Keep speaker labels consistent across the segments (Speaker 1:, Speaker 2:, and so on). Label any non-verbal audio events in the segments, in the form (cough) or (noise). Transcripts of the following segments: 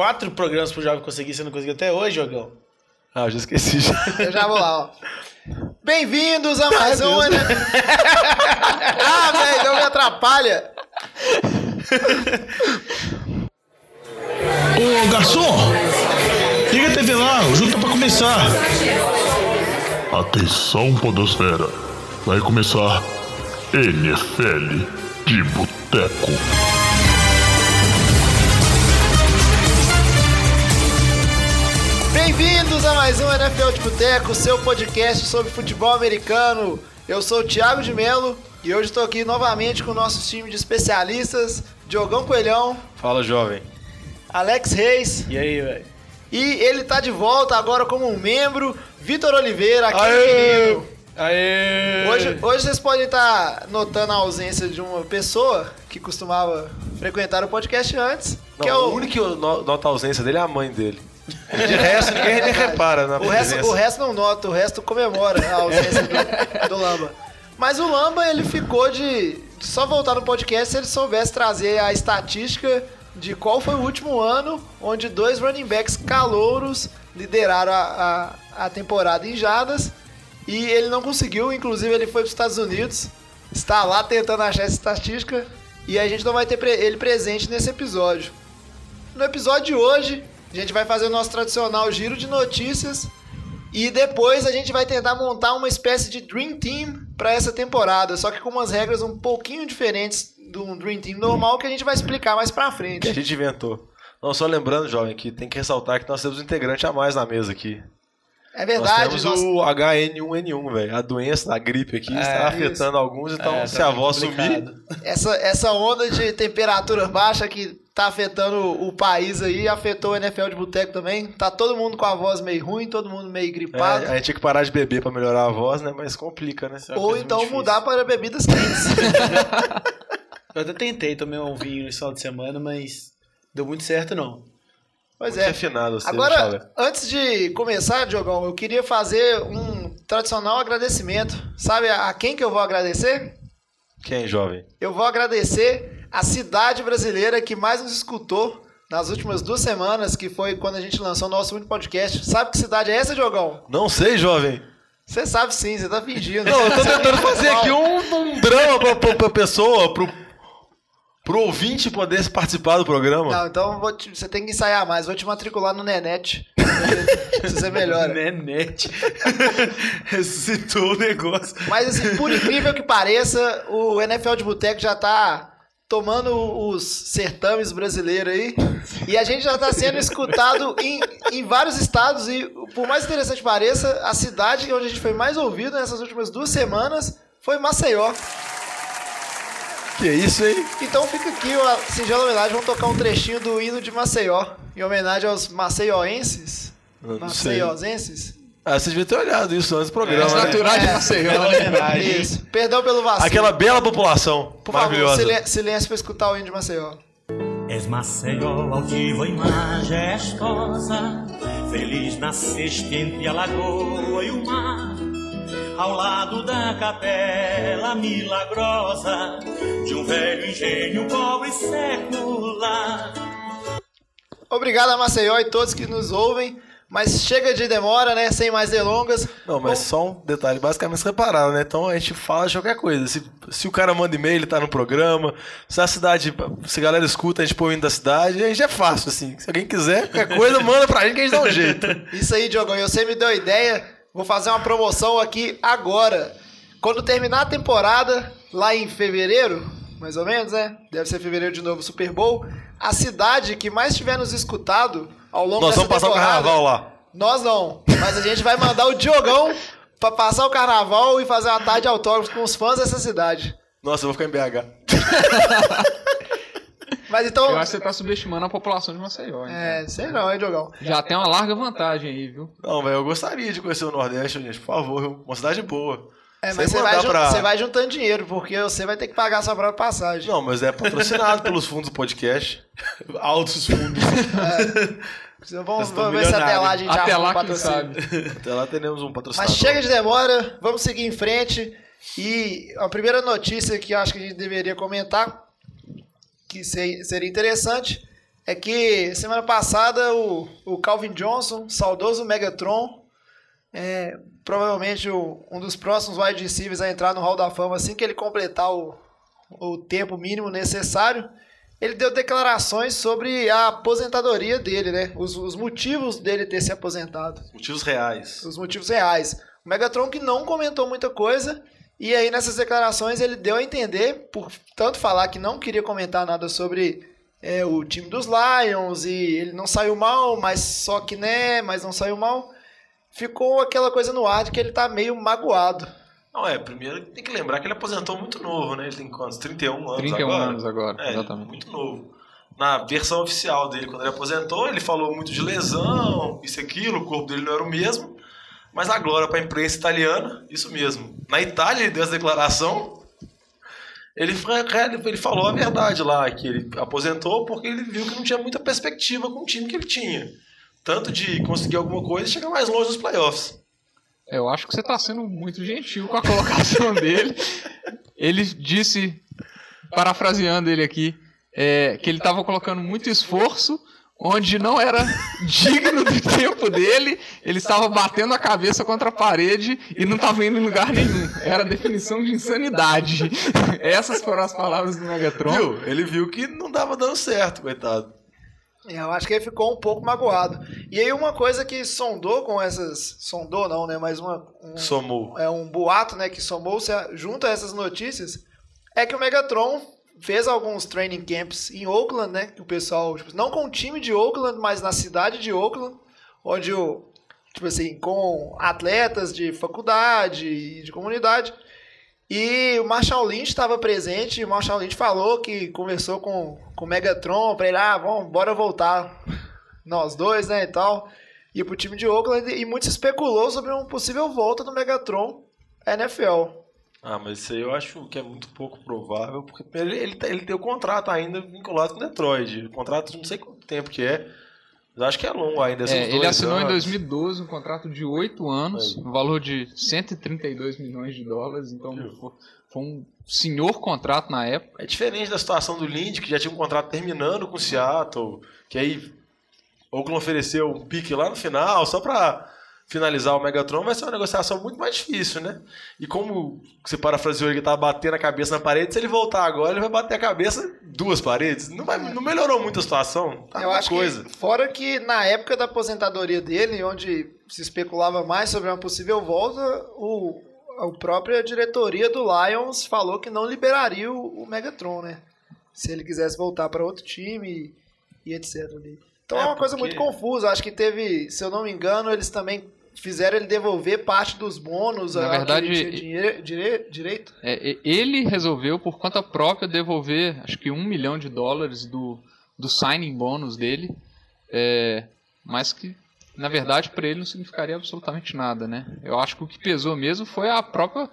Speaker 1: quatro programas pro Jovem conseguir, você não conseguiu até hoje, Jogão?
Speaker 2: Ah, eu já esqueci já. (laughs)
Speaker 3: Eu já vou lá, ó. Bem-vindos a mais um. né? (laughs) ah, velho, não me atrapalha.
Speaker 4: Ô garçom, liga a TV lá, o jogo tá pra começar.
Speaker 5: Atenção, Podosfera. Vai começar NFL de Boteco.
Speaker 3: Bem-vindos a mais um NFL de Boteco, seu podcast sobre futebol americano. Eu sou o Thiago de Melo e hoje estou aqui novamente com o nosso time de especialistas, Diogão Coelhão,
Speaker 2: Fala, jovem.
Speaker 3: Alex Reis
Speaker 1: E aí, velho?
Speaker 3: e ele tá de volta agora como um membro, Vitor Oliveira, aqui
Speaker 2: Aê! Aê!
Speaker 3: Hoje, hoje vocês podem estar notando a ausência de uma pessoa que costumava frequentar o podcast antes,
Speaker 2: Não,
Speaker 3: que é
Speaker 2: o
Speaker 3: o,
Speaker 2: único que no- nota a ausência dele é a mãe dele. De resto, ninguém nem repara na
Speaker 3: o resto, o resto não nota, o resto comemora a ausência do, do Lamba. Mas o Lamba, ele ficou de, só voltar no podcast se ele soubesse trazer a estatística de qual foi o último ano onde dois running backs calouros lideraram a, a, a temporada em jadas e ele não conseguiu, inclusive ele foi para os Estados Unidos, está lá tentando achar essa estatística e a gente não vai ter ele presente nesse episódio. No episódio de hoje, a gente vai fazer o nosso tradicional giro de notícias e depois a gente vai tentar montar uma espécie de Dream Team para essa temporada, só que com umas regras um pouquinho diferentes do Dream Team normal que a gente vai explicar mais pra
Speaker 2: Que a
Speaker 3: frente.
Speaker 2: gente inventou. Não, só lembrando, jovem, que tem que ressaltar que nós temos um integrante a mais na mesa aqui.
Speaker 3: É verdade,
Speaker 2: nós
Speaker 3: nós-
Speaker 2: temos o HN1N1, velho. A doença da gripe aqui
Speaker 3: É,
Speaker 2: está
Speaker 3: isso.
Speaker 2: afetando alguns, então
Speaker 1: É,
Speaker 2: se
Speaker 1: tá
Speaker 2: a voz
Speaker 1: complicado.
Speaker 2: sumir.
Speaker 3: essa, essa onda de temperatura baixa que tá afetando o país aí, afetou o NFL de boteco também. Tá todo mundo com a voz meio ruim, todo mundo meio
Speaker 2: É,
Speaker 3: gripado.
Speaker 2: a gente tinha que parar de beber pra melhorar a voz, né? Mas complica, né?
Speaker 1: é
Speaker 3: Ou então mudar para bebidas quentes. (laughs)
Speaker 1: Eu até tentei, tomei um vinho nesse final de semana, mas deu muito certo, não.
Speaker 3: Pois
Speaker 2: Muito
Speaker 3: é.
Speaker 2: refinado, você,
Speaker 3: Agora,
Speaker 2: Chalé.
Speaker 3: antes de começar, Diogão, eu queria fazer um tradicional agradecimento. Sabe a quem que eu vou agradecer?
Speaker 2: Quem, jovem?
Speaker 3: Eu vou agradecer a cidade brasileira que mais nos escutou nas últimas duas semanas, que foi quando a gente lançou o nosso último podcast. Sabe que cidade é essa, Diogão?
Speaker 2: Não sei, jovem.
Speaker 3: Você sabe sim, você tá fingindo.
Speaker 2: Não, eu tô tentando fazer aqui um, um drama pra, pra, pra pessoa, pro, pro ouvinte poder participar do programa.
Speaker 3: Não, então te- você tem que ensaiar mais. Vou te matricular no Nenet. (laughs) se você melhora.
Speaker 1: Nenete. (laughs) Ressuscitou o negócio.
Speaker 3: Mas assim, por incrível que pareça, o NFL de Boteco já tá tomando os certames brasileiros aí. E a gente já tá sendo escutado em, em vários estados. E por mais interessante que pareça, a cidade onde a gente foi mais ouvido nessas últimas duas semanas foi Maceió.
Speaker 2: Que isso, hein?
Speaker 3: Então fica aqui a singela homenagem. Vamos tocar um trechinho do hino de Maceió. Em homenagem aos maceioenses. Maceiosenses.
Speaker 2: Ah, você devia ter olhado isso antes do programa,
Speaker 6: Os
Speaker 2: né?
Speaker 6: naturais de
Speaker 3: É.
Speaker 6: Maceió, né?
Speaker 3: Isso. Perdão pelo vacilo.
Speaker 2: Aquela bela população.
Speaker 3: Por favor,
Speaker 2: maravilhosa.
Speaker 3: silen- silêncio pra escutar o hino de Maceió.
Speaker 7: És Maceió altiva e majestosa, feliz nasceste entre a lagoa e o mar, ao lado da capela milagrosa de um velho engenho pobre e secular.
Speaker 3: Obrigado a Maceió e todos que nos ouvem. Mas chega de demora, né? Sem mais delongas.
Speaker 2: Não, mas só um detalhe, basicamente vocês repararam, né? Então a gente fala de qualquer coisa. Se, se o cara manda e-mail, ele tá no programa. Se a cidade, se a galera escuta, a gente põe o hino da cidade, a gente é fácil, assim. Se alguém quiser, qualquer coisa, manda pra gente que a gente dá um jeito. (laughs)
Speaker 3: Isso aí, Diogão. e Você me deu a ideia. Vou fazer uma promoção aqui agora. Quando terminar a temporada, lá em fevereiro, mais ou menos, né? Deve ser fevereiro de novo, Super Bowl. A cidade que mais tiver nos escutado ao longo
Speaker 2: Nós
Speaker 3: dessa
Speaker 2: vamos passar o
Speaker 3: temporada...
Speaker 2: carnaval lá.
Speaker 3: Nós não. Mas a gente vai mandar o Diogão pra passar o carnaval e fazer uma tarde de autógrafos com os fãs dessa cidade.
Speaker 2: Nossa, eu vou ficar em BH. (laughs)
Speaker 3: Mas então.
Speaker 6: Eu acho que você tá subestimando a população de Maceió. hein?
Speaker 3: É, sei não, hein, Diogão?
Speaker 6: Já tem uma larga vantagem aí, viu?
Speaker 2: Não, velho, eu gostaria de conhecer o Nordeste, gente, por favor. Uma cidade boa.
Speaker 3: É, mas você vai,
Speaker 2: pra-
Speaker 3: você vai juntando dinheiro, porque você vai ter que pagar a sua própria passagem.
Speaker 2: Não, mas é patrocinado pelos fundos do podcast. (laughs) Altos fundos.
Speaker 3: Então Vamos, vamos ver se até lá a gente
Speaker 6: Até lá,
Speaker 3: um patrocínio.
Speaker 2: Até lá teremos um patrocinador.
Speaker 3: Mas chega de demora, vamos seguir em frente. E a primeira notícia que eu acho que a gente deveria comentar, que se- seria interessante, é que semana passada o, o Calvin Johnson, saudoso Megatron, é, provavelmente o- um dos próximos wide receivers a entrar no Hall da Fama assim que ele completar o, o tempo mínimo necessário, ele deu declarações sobre a aposentadoria dele, né? Os, os motivos dele ter se aposentado
Speaker 2: Motivos reais.
Speaker 3: os motivos reais. O Megatron que não comentou muita coisa, e aí nessas declarações ele deu a entender, por tanto falar que não queria comentar nada sobre é, o time dos Lions, e ele não saiu mal, mas só que né, mas não saiu mal. Ficou aquela coisa no ar de que ele tá meio magoado.
Speaker 2: Não, é, primeiro tem que lembrar que ele aposentou muito novo, né? Ele tem quantos? 31 anos
Speaker 6: 31
Speaker 2: agora?
Speaker 6: anos agora,
Speaker 2: É,
Speaker 6: exatamente.
Speaker 2: muito novo. Na versão oficial dele, quando ele aposentou, ele falou muito de lesão, isso e aquilo, o corpo dele não era o mesmo. Mas a glória para a imprensa italiana, isso mesmo. Na Itália ele deu essa declaração. Ele, ele falou a verdade lá, que ele aposentou porque ele viu que não tinha muita perspectiva com o time que ele tinha. Tanto de conseguir alguma coisa e chegar mais longe nos playoffs.
Speaker 6: Eu acho que você está sendo muito gentil com a (laughs) colocação dele. Ele disse, parafraseando ele aqui, é, que ele estava colocando muito esforço onde não era digno do tempo dele. Ele estava batendo a cabeça contra a parede e não estava indo em lugar nenhum. Era a definição de insanidade. Essas foram as palavras do Megatron.
Speaker 2: Viu? Ele viu que não dava dando certo, coitado.
Speaker 3: É, Eu acho que ele ficou um pouco magoado. E aí uma coisa que sondou com essas... Sondou não, né? Mas uma, um,
Speaker 2: Somou.
Speaker 3: é um boato, né, que somou-se junto a essas notícias, é que o Megatron fez alguns training camps em Oakland, né, que o pessoal, tipo, não com o time de Oakland, mas na cidade de Oakland, onde o, tipo assim, com atletas de faculdade e de comunidade, e o Marshall Lynch estava presente, e o Marshall Lynch falou que conversou com, com o Megatron para ele, ah, vamos, bora voltar, nós dois, né, e tal, ir pro time de Oakland, e muito se especulou sobre uma possível volta do Megatron NFL.
Speaker 2: Ah, mas isso aí eu acho que é muito pouco provável, porque ele, ele, tá- ele tem o contrato ainda vinculado com o Detroit. O contrato de não sei quanto tempo que é. Mas acho que é longo ainda.
Speaker 6: É, ele assinou em
Speaker 2: anos.
Speaker 6: 2012 um contrato de 8 anos, um valor de 132 milhões de dólares, então foi, foi um senhor contrato na época.
Speaker 2: É diferente da situação do Lindy, que já tinha um contrato terminando com o Seattle, que aí Oakland ofereceu um pique lá no final, só pra finalizar o Megatron, vai ser uma negociação muito mais difícil, né? E como você parafraseou ele que tava batendo a cabeça na parede, se ele voltar agora, ele vai bater a cabeça duas paredes. Não, vai, não melhorou muito a situação. Tá
Speaker 3: Eu acho
Speaker 2: coisa.
Speaker 3: que, fora que na época da aposentadoria dele, onde se especulava mais sobre uma possível volta, o, a própria diretoria do Lions falou que não liberaria o, o Megatron, né? Se ele quisesse voltar para outro time e, e etc. Então é,
Speaker 2: É,
Speaker 3: uma coisa
Speaker 2: porque-
Speaker 3: muito confusa. Acho que teve, se eu não me engano, eles também fizeram ele devolver parte dos bônus
Speaker 6: Na verdade,
Speaker 3: dinheiro- dire- direito.
Speaker 6: É, ele resolveu, por conta própria, devolver acho que um milhão de dólares do, do signing bônus dele, é, mas que, na verdade, para ele não significaria absolutamente nada, né? Eu acho que o que pesou mesmo foi a própria,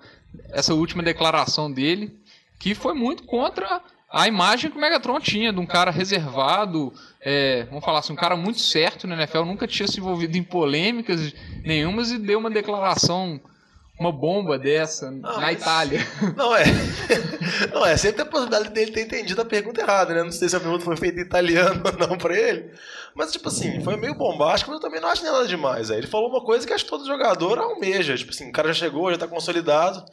Speaker 6: essa última declaração dele, que foi muito contra a imagem que o Megatron tinha, de um cara reservado, é, vamos falar assim, um cara muito certo na NFL, nunca tinha se envolvido em polêmicas nenhumas e deu uma declaração, uma bomba dessa na
Speaker 2: mas-
Speaker 6: Itália.
Speaker 2: Não é. (laughs) Não é, sempre tem a possibilidade dele ter entendido a pergunta errada, né? Não sei se a pergunta foi feita em italiano ou não pra ele. Mas, tipo assim, foi meio bombástico, mas eu também não acho nada demais. Ele falou uma coisa que acho que todo jogador almeja. Tipo assim, o cara já chegou, já tá consolidado.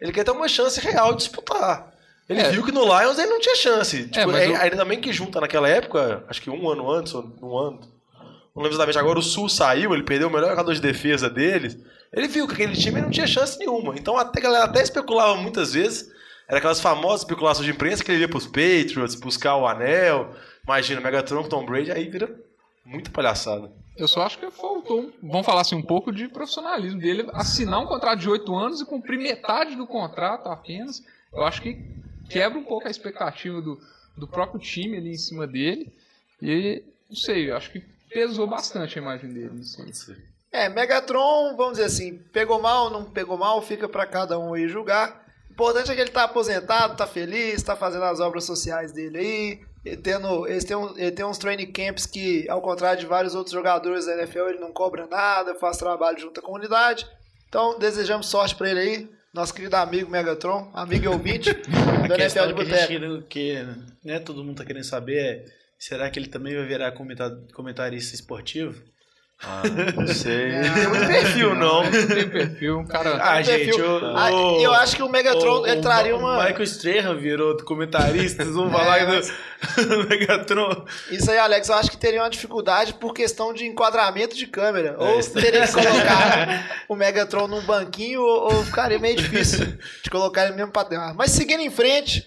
Speaker 2: Ele quer ter uma chance real de disputar. Ele
Speaker 6: É.
Speaker 2: viu que no Lions ele não tinha chance. Tipo,
Speaker 6: mas
Speaker 2: é,
Speaker 6: o-
Speaker 2: ainda bem que junta naquela época, acho que um ano antes, ou um ano. Não lembro exatamente. Agora o Sul saiu, ele perdeu o melhor jogador de defesa deles. Ele viu que aquele time não tinha chance nenhuma. Então até a galera até especulava muitas vezes. Era aquelas famosas especulações de imprensa que ele ia pros Patriots, buscar o anel. Imagina, Megatron com Tom Brady, aí vira muita palhaçada.
Speaker 6: Eu só acho que faltou, vamos falar assim, um pouco de profissionalismo dele, assinar um contrato de oito anos e cumprir metade do contrato apenas. Eu acho que quebra um pouco a expectativa do, do próprio time ali em cima dele. E não sei, eu acho que pesou bastante a imagem dele. aí.
Speaker 3: É, Megatron, vamos dizer assim, pegou mal, não pegou mal, fica pra cada um aí julgar. O importante é que ele tá aposentado, tá feliz, tá fazendo as obras sociais dele aí. Ele, tendo, ele, tem, um- ele tem uns training camps que, ao contrário de vários outros jogadores da NFL, ele não cobra nada, faz trabalho junto à comunidade. Então, desejamos sorte pra ele aí, nosso querido amigo Megatron, amigo ouvinte do NFL de
Speaker 1: que
Speaker 3: Boteco.
Speaker 1: gente que né, todo mundo tá querendo saber é Será que ele também vai virar comenta- comentarista esportivo?
Speaker 2: Ah, não sei. (laughs) Não tem muito perfil, não.
Speaker 6: Não tem perfil, um cara.
Speaker 1: Ah, gente,
Speaker 3: perfil.
Speaker 1: o,
Speaker 3: Ah,
Speaker 1: o-
Speaker 3: eu acho que o Megatron
Speaker 1: o-
Speaker 3: ele
Speaker 1: o
Speaker 3: traria
Speaker 1: Ma-
Speaker 3: uma.
Speaker 1: O Michael Strahan virou comentarista, vocês vão (laughs) falar
Speaker 3: É,
Speaker 1: do (laughs) Megatron.
Speaker 3: Isso aí, Alex, eu acho que teria uma dificuldade por questão de enquadramento de câmera.
Speaker 1: É,
Speaker 3: ou teria que colocar o Megatron num banquinho, ou, ou ficaria meio difícil de colocar ele mesmo pra dentro. Mas seguindo em frente,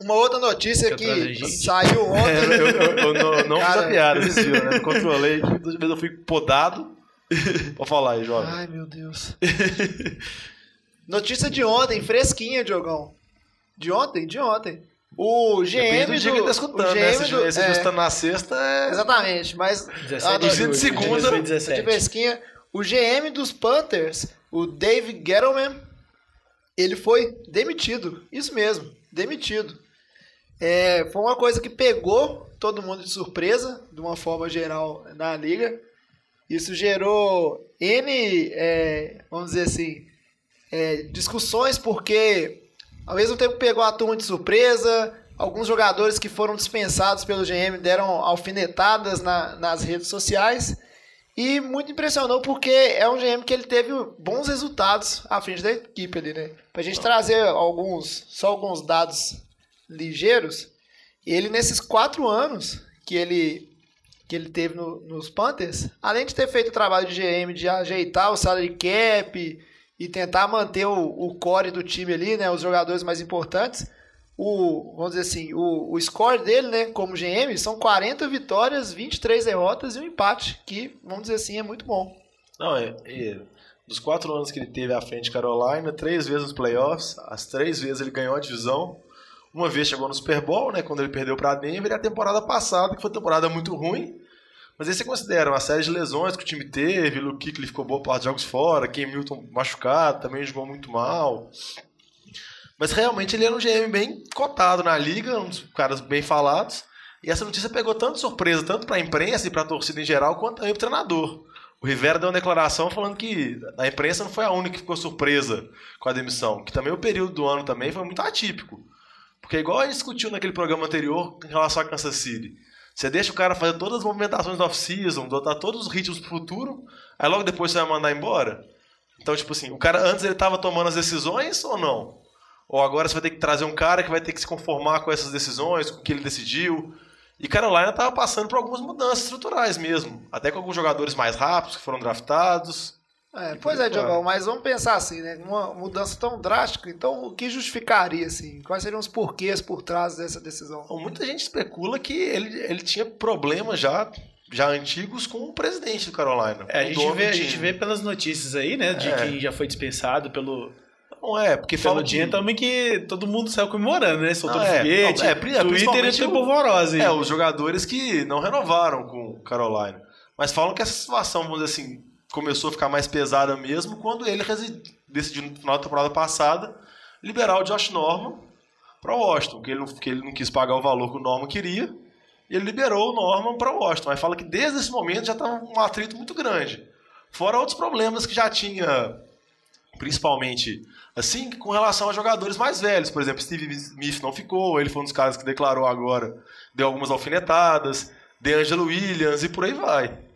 Speaker 3: uma outra notícia que
Speaker 1: gente?
Speaker 3: saiu
Speaker 2: Eu, (laughs)
Speaker 3: ontem.
Speaker 2: eu- eu- eu não, não fiz
Speaker 3: Cara.
Speaker 2: a piada, vocês viram, né? Eu controlei aqui, duas vezes eu fui podado. (laughs) Pode falar aí, jovem.
Speaker 3: Ai, meu Deus. Notícia de ontem, fresquinha, Diogão. De ontem? De ontem. O GM
Speaker 2: do
Speaker 3: do...
Speaker 2: dia que tá
Speaker 3: o
Speaker 2: escutando,
Speaker 3: GM
Speaker 2: né? Se
Speaker 3: do-
Speaker 2: esse
Speaker 3: é,
Speaker 2: é, estando na sexta, é...
Speaker 3: Exatamente, mas...
Speaker 1: 17
Speaker 3: Ah,
Speaker 1: de
Speaker 2: segunda,
Speaker 3: de
Speaker 1: 2017.
Speaker 3: fresquinha. O GM dos Panthers, o Dave Gettleman, ele foi demitido. Isso mesmo, demitido. É, foi uma coisa que pegou todo mundo de surpresa, de uma forma geral, na liga. Isso gerou N, é, vamos dizer assim, é, discussões, porque ao mesmo tempo pegou a turma de surpresa, alguns jogadores que foram dispensados pelo GM deram alfinetadas na- nas redes sociais. E muito impressionou porque é um GM que ele teve bons resultados à frente da equipe ali, né? Pra gente trazer alguns, só alguns dados ligeiros, ele nesses quatro anos que ele, que ele teve no- nos Panthers, além de ter feito o trabalho de GM de ajeitar o salary cap e tentar manter o, o core do time ali, né? Os jogadores mais importantes, o, vamos dizer assim, o, o score dele, né, como GM, são 40 vitórias, 23 derrotas e um empate, que, vamos dizer assim, é muito bom.
Speaker 2: Não, é, é, dos quatro anos que ele teve à frente de Carolina, três vezes nos playoffs, as três vezes ele ganhou a divisão. Uma vez chegou no Super Bowl, né, quando ele perdeu para Denver, e a temporada passada, que foi uma temporada muito ruim. Mas aí você considera uma série de lesões que o time teve, o Kuechly ficou boa parte de jogos fora, Ken Milton machucado, também jogou muito mal. Mas realmente ele era um GM bem cotado na liga, um dos caras bem falados. E essa notícia pegou tanto surpresa, tanto para a imprensa e para a torcida em geral, quanto também para o treinador. O Rivera deu uma declaração falando que a imprensa não foi a única que ficou surpresa com a demissão, que também o período do ano também foi muito atípico. Porque igual a gente discutiu naquele programa anterior em relação a Kansas City, você deixa o cara fazer todas as movimentações do off-season, botar todos os ritmos pro futuro, aí logo depois você vai mandar embora. Então, tipo assim, o cara antes ele tava tomando as decisões ou não? Ou agora você vai ter que trazer um cara que vai ter que se conformar com essas decisões, com o que ele decidiu. E Carolina tava passando por algumas mudanças estruturais mesmo. Até com alguns jogadores mais rápidos que foram draftados.
Speaker 3: É,
Speaker 2: E
Speaker 3: pois é. Diogão, mas vamos pensar assim, né? Uma mudança tão drástica, então o que justificaria, assim? Quais seriam os porquês por trás dessa decisão?
Speaker 2: Então, muita gente especula que ele, ele tinha problemas já, já antigos com o presidente do Carolina.
Speaker 1: É, a gente, vê, a gente vê pelas notícias aí, né? De
Speaker 2: É.
Speaker 1: quem já foi dispensado pelo,
Speaker 2: Não é, porque
Speaker 1: pelo dia
Speaker 2: de...
Speaker 1: também que todo mundo saiu comemorando, né? Soltando
Speaker 2: Não, é,
Speaker 1: foguete,
Speaker 2: é, é,
Speaker 1: Twitter e
Speaker 2: o-
Speaker 1: alvorosa. aí.
Speaker 2: É, os jogadores que não renovaram com o Carolina. Mas falam que essa situação, vamos dizer assim, começou a ficar mais pesada mesmo quando ele decidiu no final da temporada passada liberar o Josh Norman para Washington, que ele, não, que ele não quis pagar o valor que o Norman queria, e ele liberou o Norman para Washington. Mas fala que desde esse momento já estava um atrito muito grande. Fora outros problemas que já tinha, principalmente assim, com relação a jogadores mais velhos. Por exemplo, Steve Smith não ficou, ele foi um dos caras que declarou agora, deu algumas alfinetadas, DeAngelo Williams e por aí vai.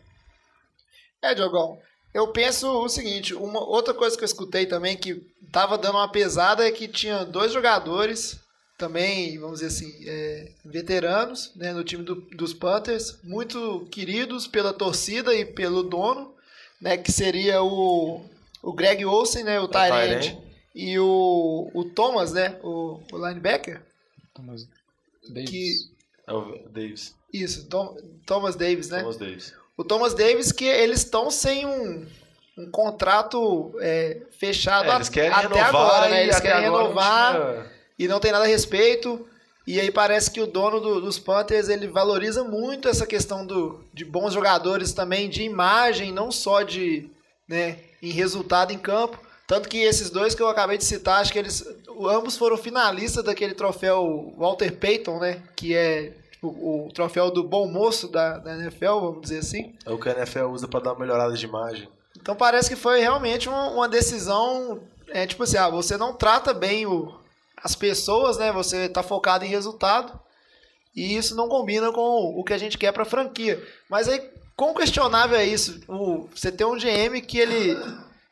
Speaker 3: É, Diogão, eu penso o seguinte, uma outra coisa que eu escutei também que tava dando uma pesada é que tinha dois jogadores também, vamos dizer assim, é, veteranos né, no time do- dos Panthers, muito queridos pela torcida e pelo dono, né, que seria o, o Greg Olsen, né, o Tyrande. e o, o Thomas, né, o, o linebacker,
Speaker 6: Thomas Davis.
Speaker 3: que...
Speaker 2: É o Davis.
Speaker 3: Isso, Tom- Thomas Davis, né?
Speaker 2: Thomas Davis.
Speaker 3: O Thomas Davis, que eles estão sem um, um contrato é, fechado
Speaker 2: É,
Speaker 3: até
Speaker 2: renovar
Speaker 3: agora, né? Eles querem renovar
Speaker 2: tinha-
Speaker 3: e não tem nada a respeito. E aí parece que o dono do- dos Panthers, ele valoriza muito essa questão do, de bons jogadores também, de imagem, não só de, né, em resultado em campo. Tanto que esses dois que eu acabei de citar, acho que eles ambos foram finalistas daquele troféu Walter Payton, né? Que é tipo, o troféu do bom moço da, da NFL, vamos dizer assim.
Speaker 2: É o que a NFL usa para dar uma melhorada de imagem.
Speaker 3: Então parece que foi realmente uma, uma decisão, é, tipo assim, ah, você não trata bem o, as pessoas, né? Você tá focado em resultado. E isso não combina com o que a gente quer pra franquia. Mas aí, quão questionável é isso? O, você tem um GM que ele,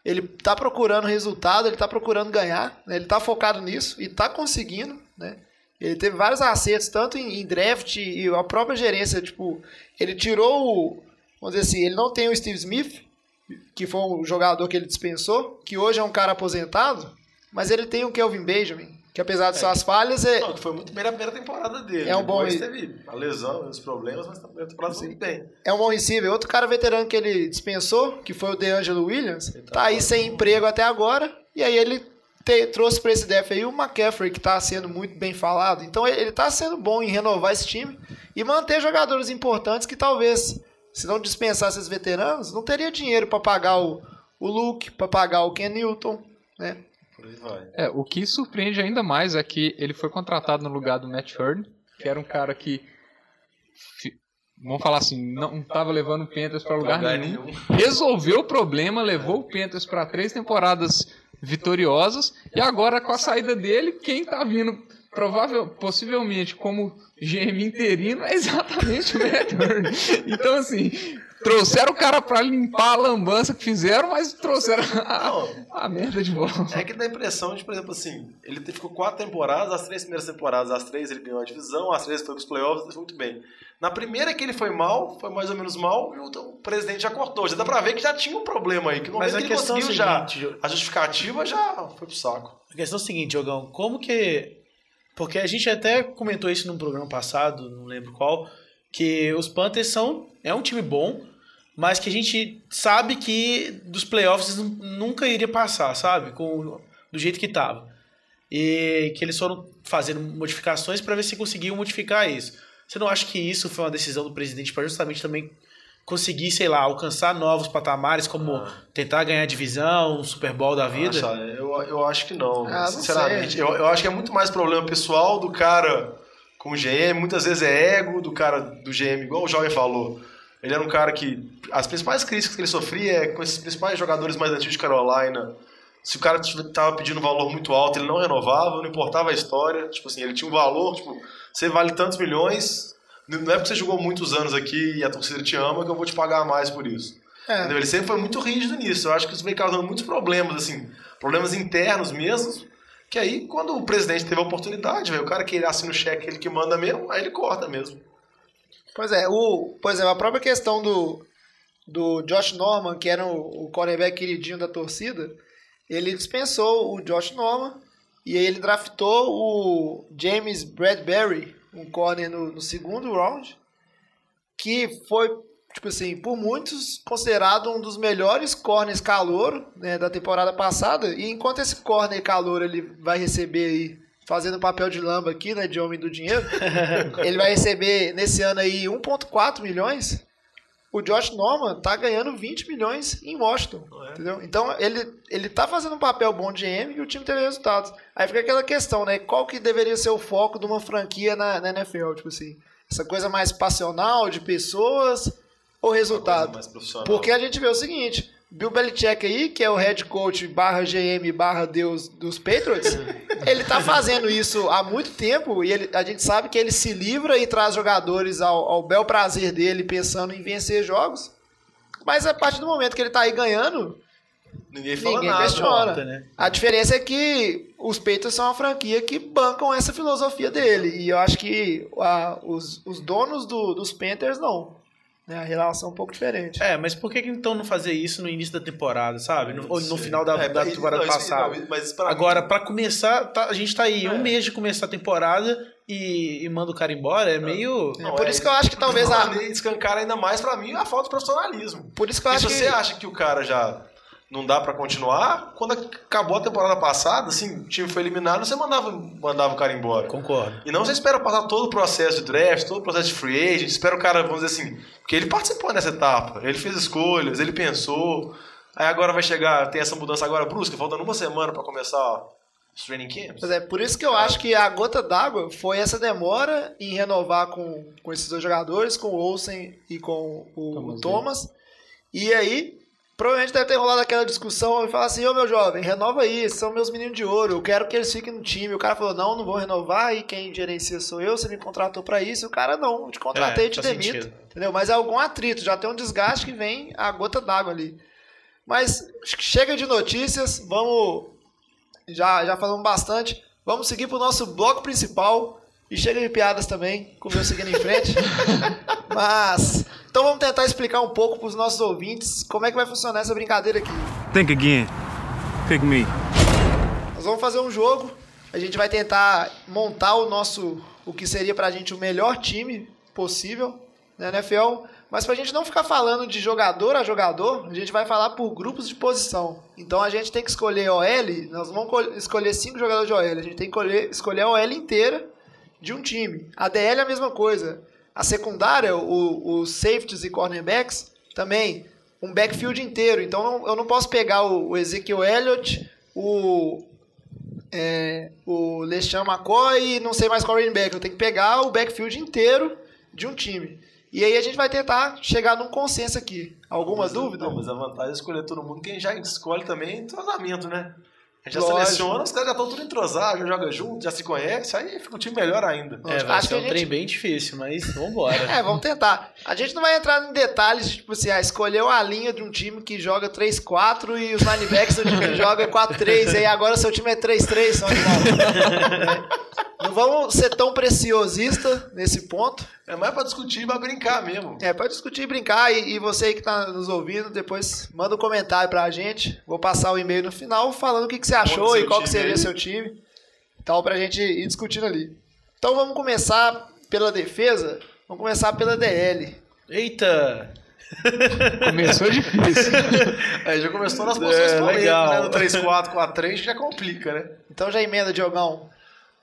Speaker 3: ele tá procurando resultado, ele tá procurando ganhar, né? ele tá focado nisso e tá conseguindo, né? Ele teve vários acertos, tanto em, em draft e a própria gerência, tipo, ele tirou o, vamos dizer assim, ele não tem o Steve Smith, que foi um jogador que ele dispensou, que hoje é um cara aposentado, mas ele tem o Kelvin Benjamin, que apesar de suas falhas, é,
Speaker 2: Não, foi muito bem na primeira temporada dele.
Speaker 3: É um bom-
Speaker 2: teve a lesão, os problemas, mas na primeira temporada muito bem.
Speaker 3: é um bom receiver. Outro cara veterano que ele dispensou, que foi o DeAngelo Williams, tá aí sem emprego até agora, e aí ele te- trouxe para esse def aí o McCaffrey, que tá sendo muito bem falado. Então ele, ele tá sendo bom em renovar esse time e manter jogadores importantes que talvez, se não dispensasse esses veteranos, não teria dinheiro para pagar o, o Luke, para pagar o Ken Newton, né?
Speaker 6: É, o que surpreende ainda mais é que ele foi contratado no lugar do Matt Hurd, que era um cara que, vamos falar assim, não estava levando o Panthers para lugar, nenhum. Resolveu o problema, levou o Panthers para três temporadas vitoriosas e agora com a saída dele, quem tá vindo provável, possivelmente como GM interino é exatamente o Matt. (laughs) Então assim, trouxeram o cara para limpar a lambança que fizeram, mas trouxeram a, a merda de volta.
Speaker 2: É que dá a impressão de, por exemplo, assim, ele ficou quatro temporadas, as três primeiras temporadas, as três ele ganhou a divisão, as três foi pros playoffs, foi muito bem. Na primeira que ele foi mal, foi mais ou menos mal, e o, presidente já cortou. Já dá pra ver que já tinha um problema aí, que no
Speaker 1: Mas a
Speaker 2: que ele
Speaker 1: questão é
Speaker 2: conseguiu já,
Speaker 1: seguinte, Gil-
Speaker 2: a justificativa já foi pro saco.
Speaker 1: A questão é o seguinte, Diogão, como que. Porque a gente até comentou isso num programa passado, não lembro qual, que os Panthers são. É um time bom, mas que a gente sabe que dos playoffs nu- nunca iria passar, sabe? Com, do jeito que tava. E que eles foram fazendo modificações para ver se conseguiam modificar isso. Você não acha que isso foi uma decisão do presidente para justamente também conseguir, sei lá, alcançar novos patamares, como tentar ganhar divisão, um Super Bowl da vida?
Speaker 2: Acha- eu, eu acho que não,
Speaker 3: Ah, não
Speaker 2: sinceramente. Eu, eu acho que é muito mais problema pessoal do cara com o GM, muitas vezes é ego do cara do GM, igual o Jovem falou. Ele era um cara que. As principais críticas que ele sofria é com esses principais jogadores mais antigos de Carolina. Se o cara tava pedindo um valor muito alto, ele não renovava, não importava a história. Tipo assim, ele tinha um valor, tipo, você vale tantos milhões, não é porque você jogou muitos anos aqui e a torcida te ama que eu vou te pagar mais por isso.
Speaker 3: É.
Speaker 2: Ele sempre foi muito rígido nisso. Eu acho que isso veio causando muitos problemas, assim, problemas internos mesmo. Que aí, quando o presidente teve a oportunidade, velho, o cara que ele assina o cheque, ele que manda mesmo, aí ele corta mesmo.
Speaker 3: Pois é, o, por exemplo, a própria questão do, do Josh Norman, que era o, o cornerback queridinho da torcida, ele dispensou o Josh Norman e ele draftou o James Bradbury, um corner no, no segundo round, que foi, tipo assim, por muitos considerado um dos melhores corners calouro né, da temporada passada. E enquanto esse corner calouro ele vai receber aí, fazendo papel de lamba aqui, né, de homem do dinheiro, (laughs) ele vai receber nesse ano aí 1,4 milhões. O Josh Norman tá ganhando 20 milhões em Washington, entendeu? Então ele, ele tá fazendo um papel bom de GM e o time teve resultados. Aí fica aquela questão, né? Qual que deveria ser o foco de uma franquia na, na NFL? Tipo assim, essa coisa mais passional de pessoas ou resultado?
Speaker 2: mais profissional.
Speaker 3: Porque a gente vê o seguinte, Bill Belichick aí, que é o head coach barra GM barra Deus dos Patriots, ele tá fazendo isso há muito tempo e ele- a gente sabe que ele se livra e traz jogadores ao, ao bel prazer dele, pensando em vencer jogos. Mas a partir do momento que ele tá aí ganhando,
Speaker 2: Ninguém fala
Speaker 3: ninguém
Speaker 2: nada.
Speaker 3: questiona.
Speaker 1: né?
Speaker 3: A diferença é que os Patriots são uma franquia que bancam essa filosofia dele. E eu acho que a- os, os donos do- dos Panthers não. Né? A relação é um pouco diferente.
Speaker 1: É, mas por que então não fazer isso no início da temporada, sabe? No, ou no final da,
Speaker 2: É,
Speaker 1: da temporada
Speaker 2: não,
Speaker 1: passada.
Speaker 2: não, mas pra
Speaker 1: Agora,
Speaker 2: mim-
Speaker 1: pra começar, tá- a gente tá aí
Speaker 2: É.
Speaker 1: um mês de começar a temporada e, e manda o cara embora, é meio...
Speaker 3: É, por isso que eu acho que talvez a-
Speaker 2: a... escancar ainda mais pra mim a falta de profissionalismo.
Speaker 3: Por isso que eu acho
Speaker 2: se
Speaker 3: que.
Speaker 2: você acha que o cara já não dá pra continuar, quando acabou a temporada passada, assim, o time foi eliminado, você mandava, mandava o cara embora.
Speaker 1: Concordo.
Speaker 2: E não você espera passar todo o processo de draft, todo o processo de free agent, espera o cara, vamos dizer assim, porque ele participou nessa etapa, ele fez escolhas, ele pensou, aí agora vai chegar, tem essa mudança agora brusca, faltando uma semana pra começar os training camps.
Speaker 3: Pois é, por isso que eu acho que a gota d'água foi essa demora em renovar com, com esses dois jogadores, com o Olsen e com o
Speaker 6: Thomas
Speaker 3: Thomas. E aí, provavelmente deve ter rolado aquela discussão e falar assim, ô meu jovem, renova aí, são meus meninos de ouro, eu quero que eles fiquem no time. O cara falou, não, não vou renovar, e quem gerencia sou eu, você me contratou pra isso. O cara, não, te contratei
Speaker 1: É,
Speaker 3: e te demito.
Speaker 1: sentido.
Speaker 3: Entendeu? Mas é algum atrito, já tem um desgaste que vem a gota d'água ali. Mas chega de notícias, vamos. Já, já falamos bastante. Vamos seguir pro nosso bloco principal. E chega de piadas também, com o meu seguindo em frente. (laughs) Mas. Então vamos tentar explicar um pouco pros nossos ouvintes como é que vai funcionar essa brincadeira aqui.
Speaker 8: Think again. Pick me.
Speaker 3: Nós vamos fazer um jogo. A gente vai tentar montar o nosso. O que seria pra gente o melhor time possível na NFL. Mas pra gente não ficar falando de jogador a jogador, a gente vai falar por grupos de posição. Então a gente tem que escolher OL, nós vamos co- escolher cinco jogadores de OL. A gente tem que escolher, escolher a OL inteira de um time. A DL é a mesma coisa. A secundária, o- os safeties e cornerbacks, também um backfield inteiro. Então não- eu não posso pegar o, o Ezekiel Elliott, o, é, o LeSean McCoy e não sei mais qual running back. Eu tenho que pegar o backfield inteiro de um time. E aí a gente vai tentar chegar num consenso aqui. Alguma
Speaker 2: Mas,
Speaker 3: dúvida?
Speaker 2: Não, mas a vantagem é escolher todo mundo, quem já escolhe também é entrosamento, né? A gente já
Speaker 3: Lógico.
Speaker 2: seleciona, os caras já estão tudo entrosados, já joga junto, já se conhece, aí fica um time melhor ainda.
Speaker 1: É,
Speaker 3: Acho
Speaker 1: vai
Speaker 3: que
Speaker 1: ser um
Speaker 3: gente-
Speaker 1: trem bem difícil, mas vambora. (laughs)
Speaker 3: É, vamos tentar. A gente não vai entrar em detalhes de, tipo assim, ah, escolheu a linha de um time que joga 3-4 e os linebacks do time que joga 4-3, e aí agora seu time é 3-3, só animal. (laughs) Não vamos ser tão preciosista nesse ponto.
Speaker 2: É mais pra discutir e pra brincar mesmo.
Speaker 3: É, pode discutir e brincar. E, e você aí que tá nos ouvindo, depois manda um comentário pra gente. Vou passar o e-mail no final falando o que, que você achou e qual que seria
Speaker 2: aí.
Speaker 3: seu time. Então, pra gente ir discutindo ali. Então vamos começar pela defesa. Vamos começar pela DL.
Speaker 1: Eita! (laughs)
Speaker 6: Começou difícil. (laughs)
Speaker 2: É, já começou nas posições
Speaker 1: É,
Speaker 2: polêmicas,
Speaker 1: legal.
Speaker 2: né? No 3-4, 4-3 já complica, né?
Speaker 3: Então já emenda, Diogão.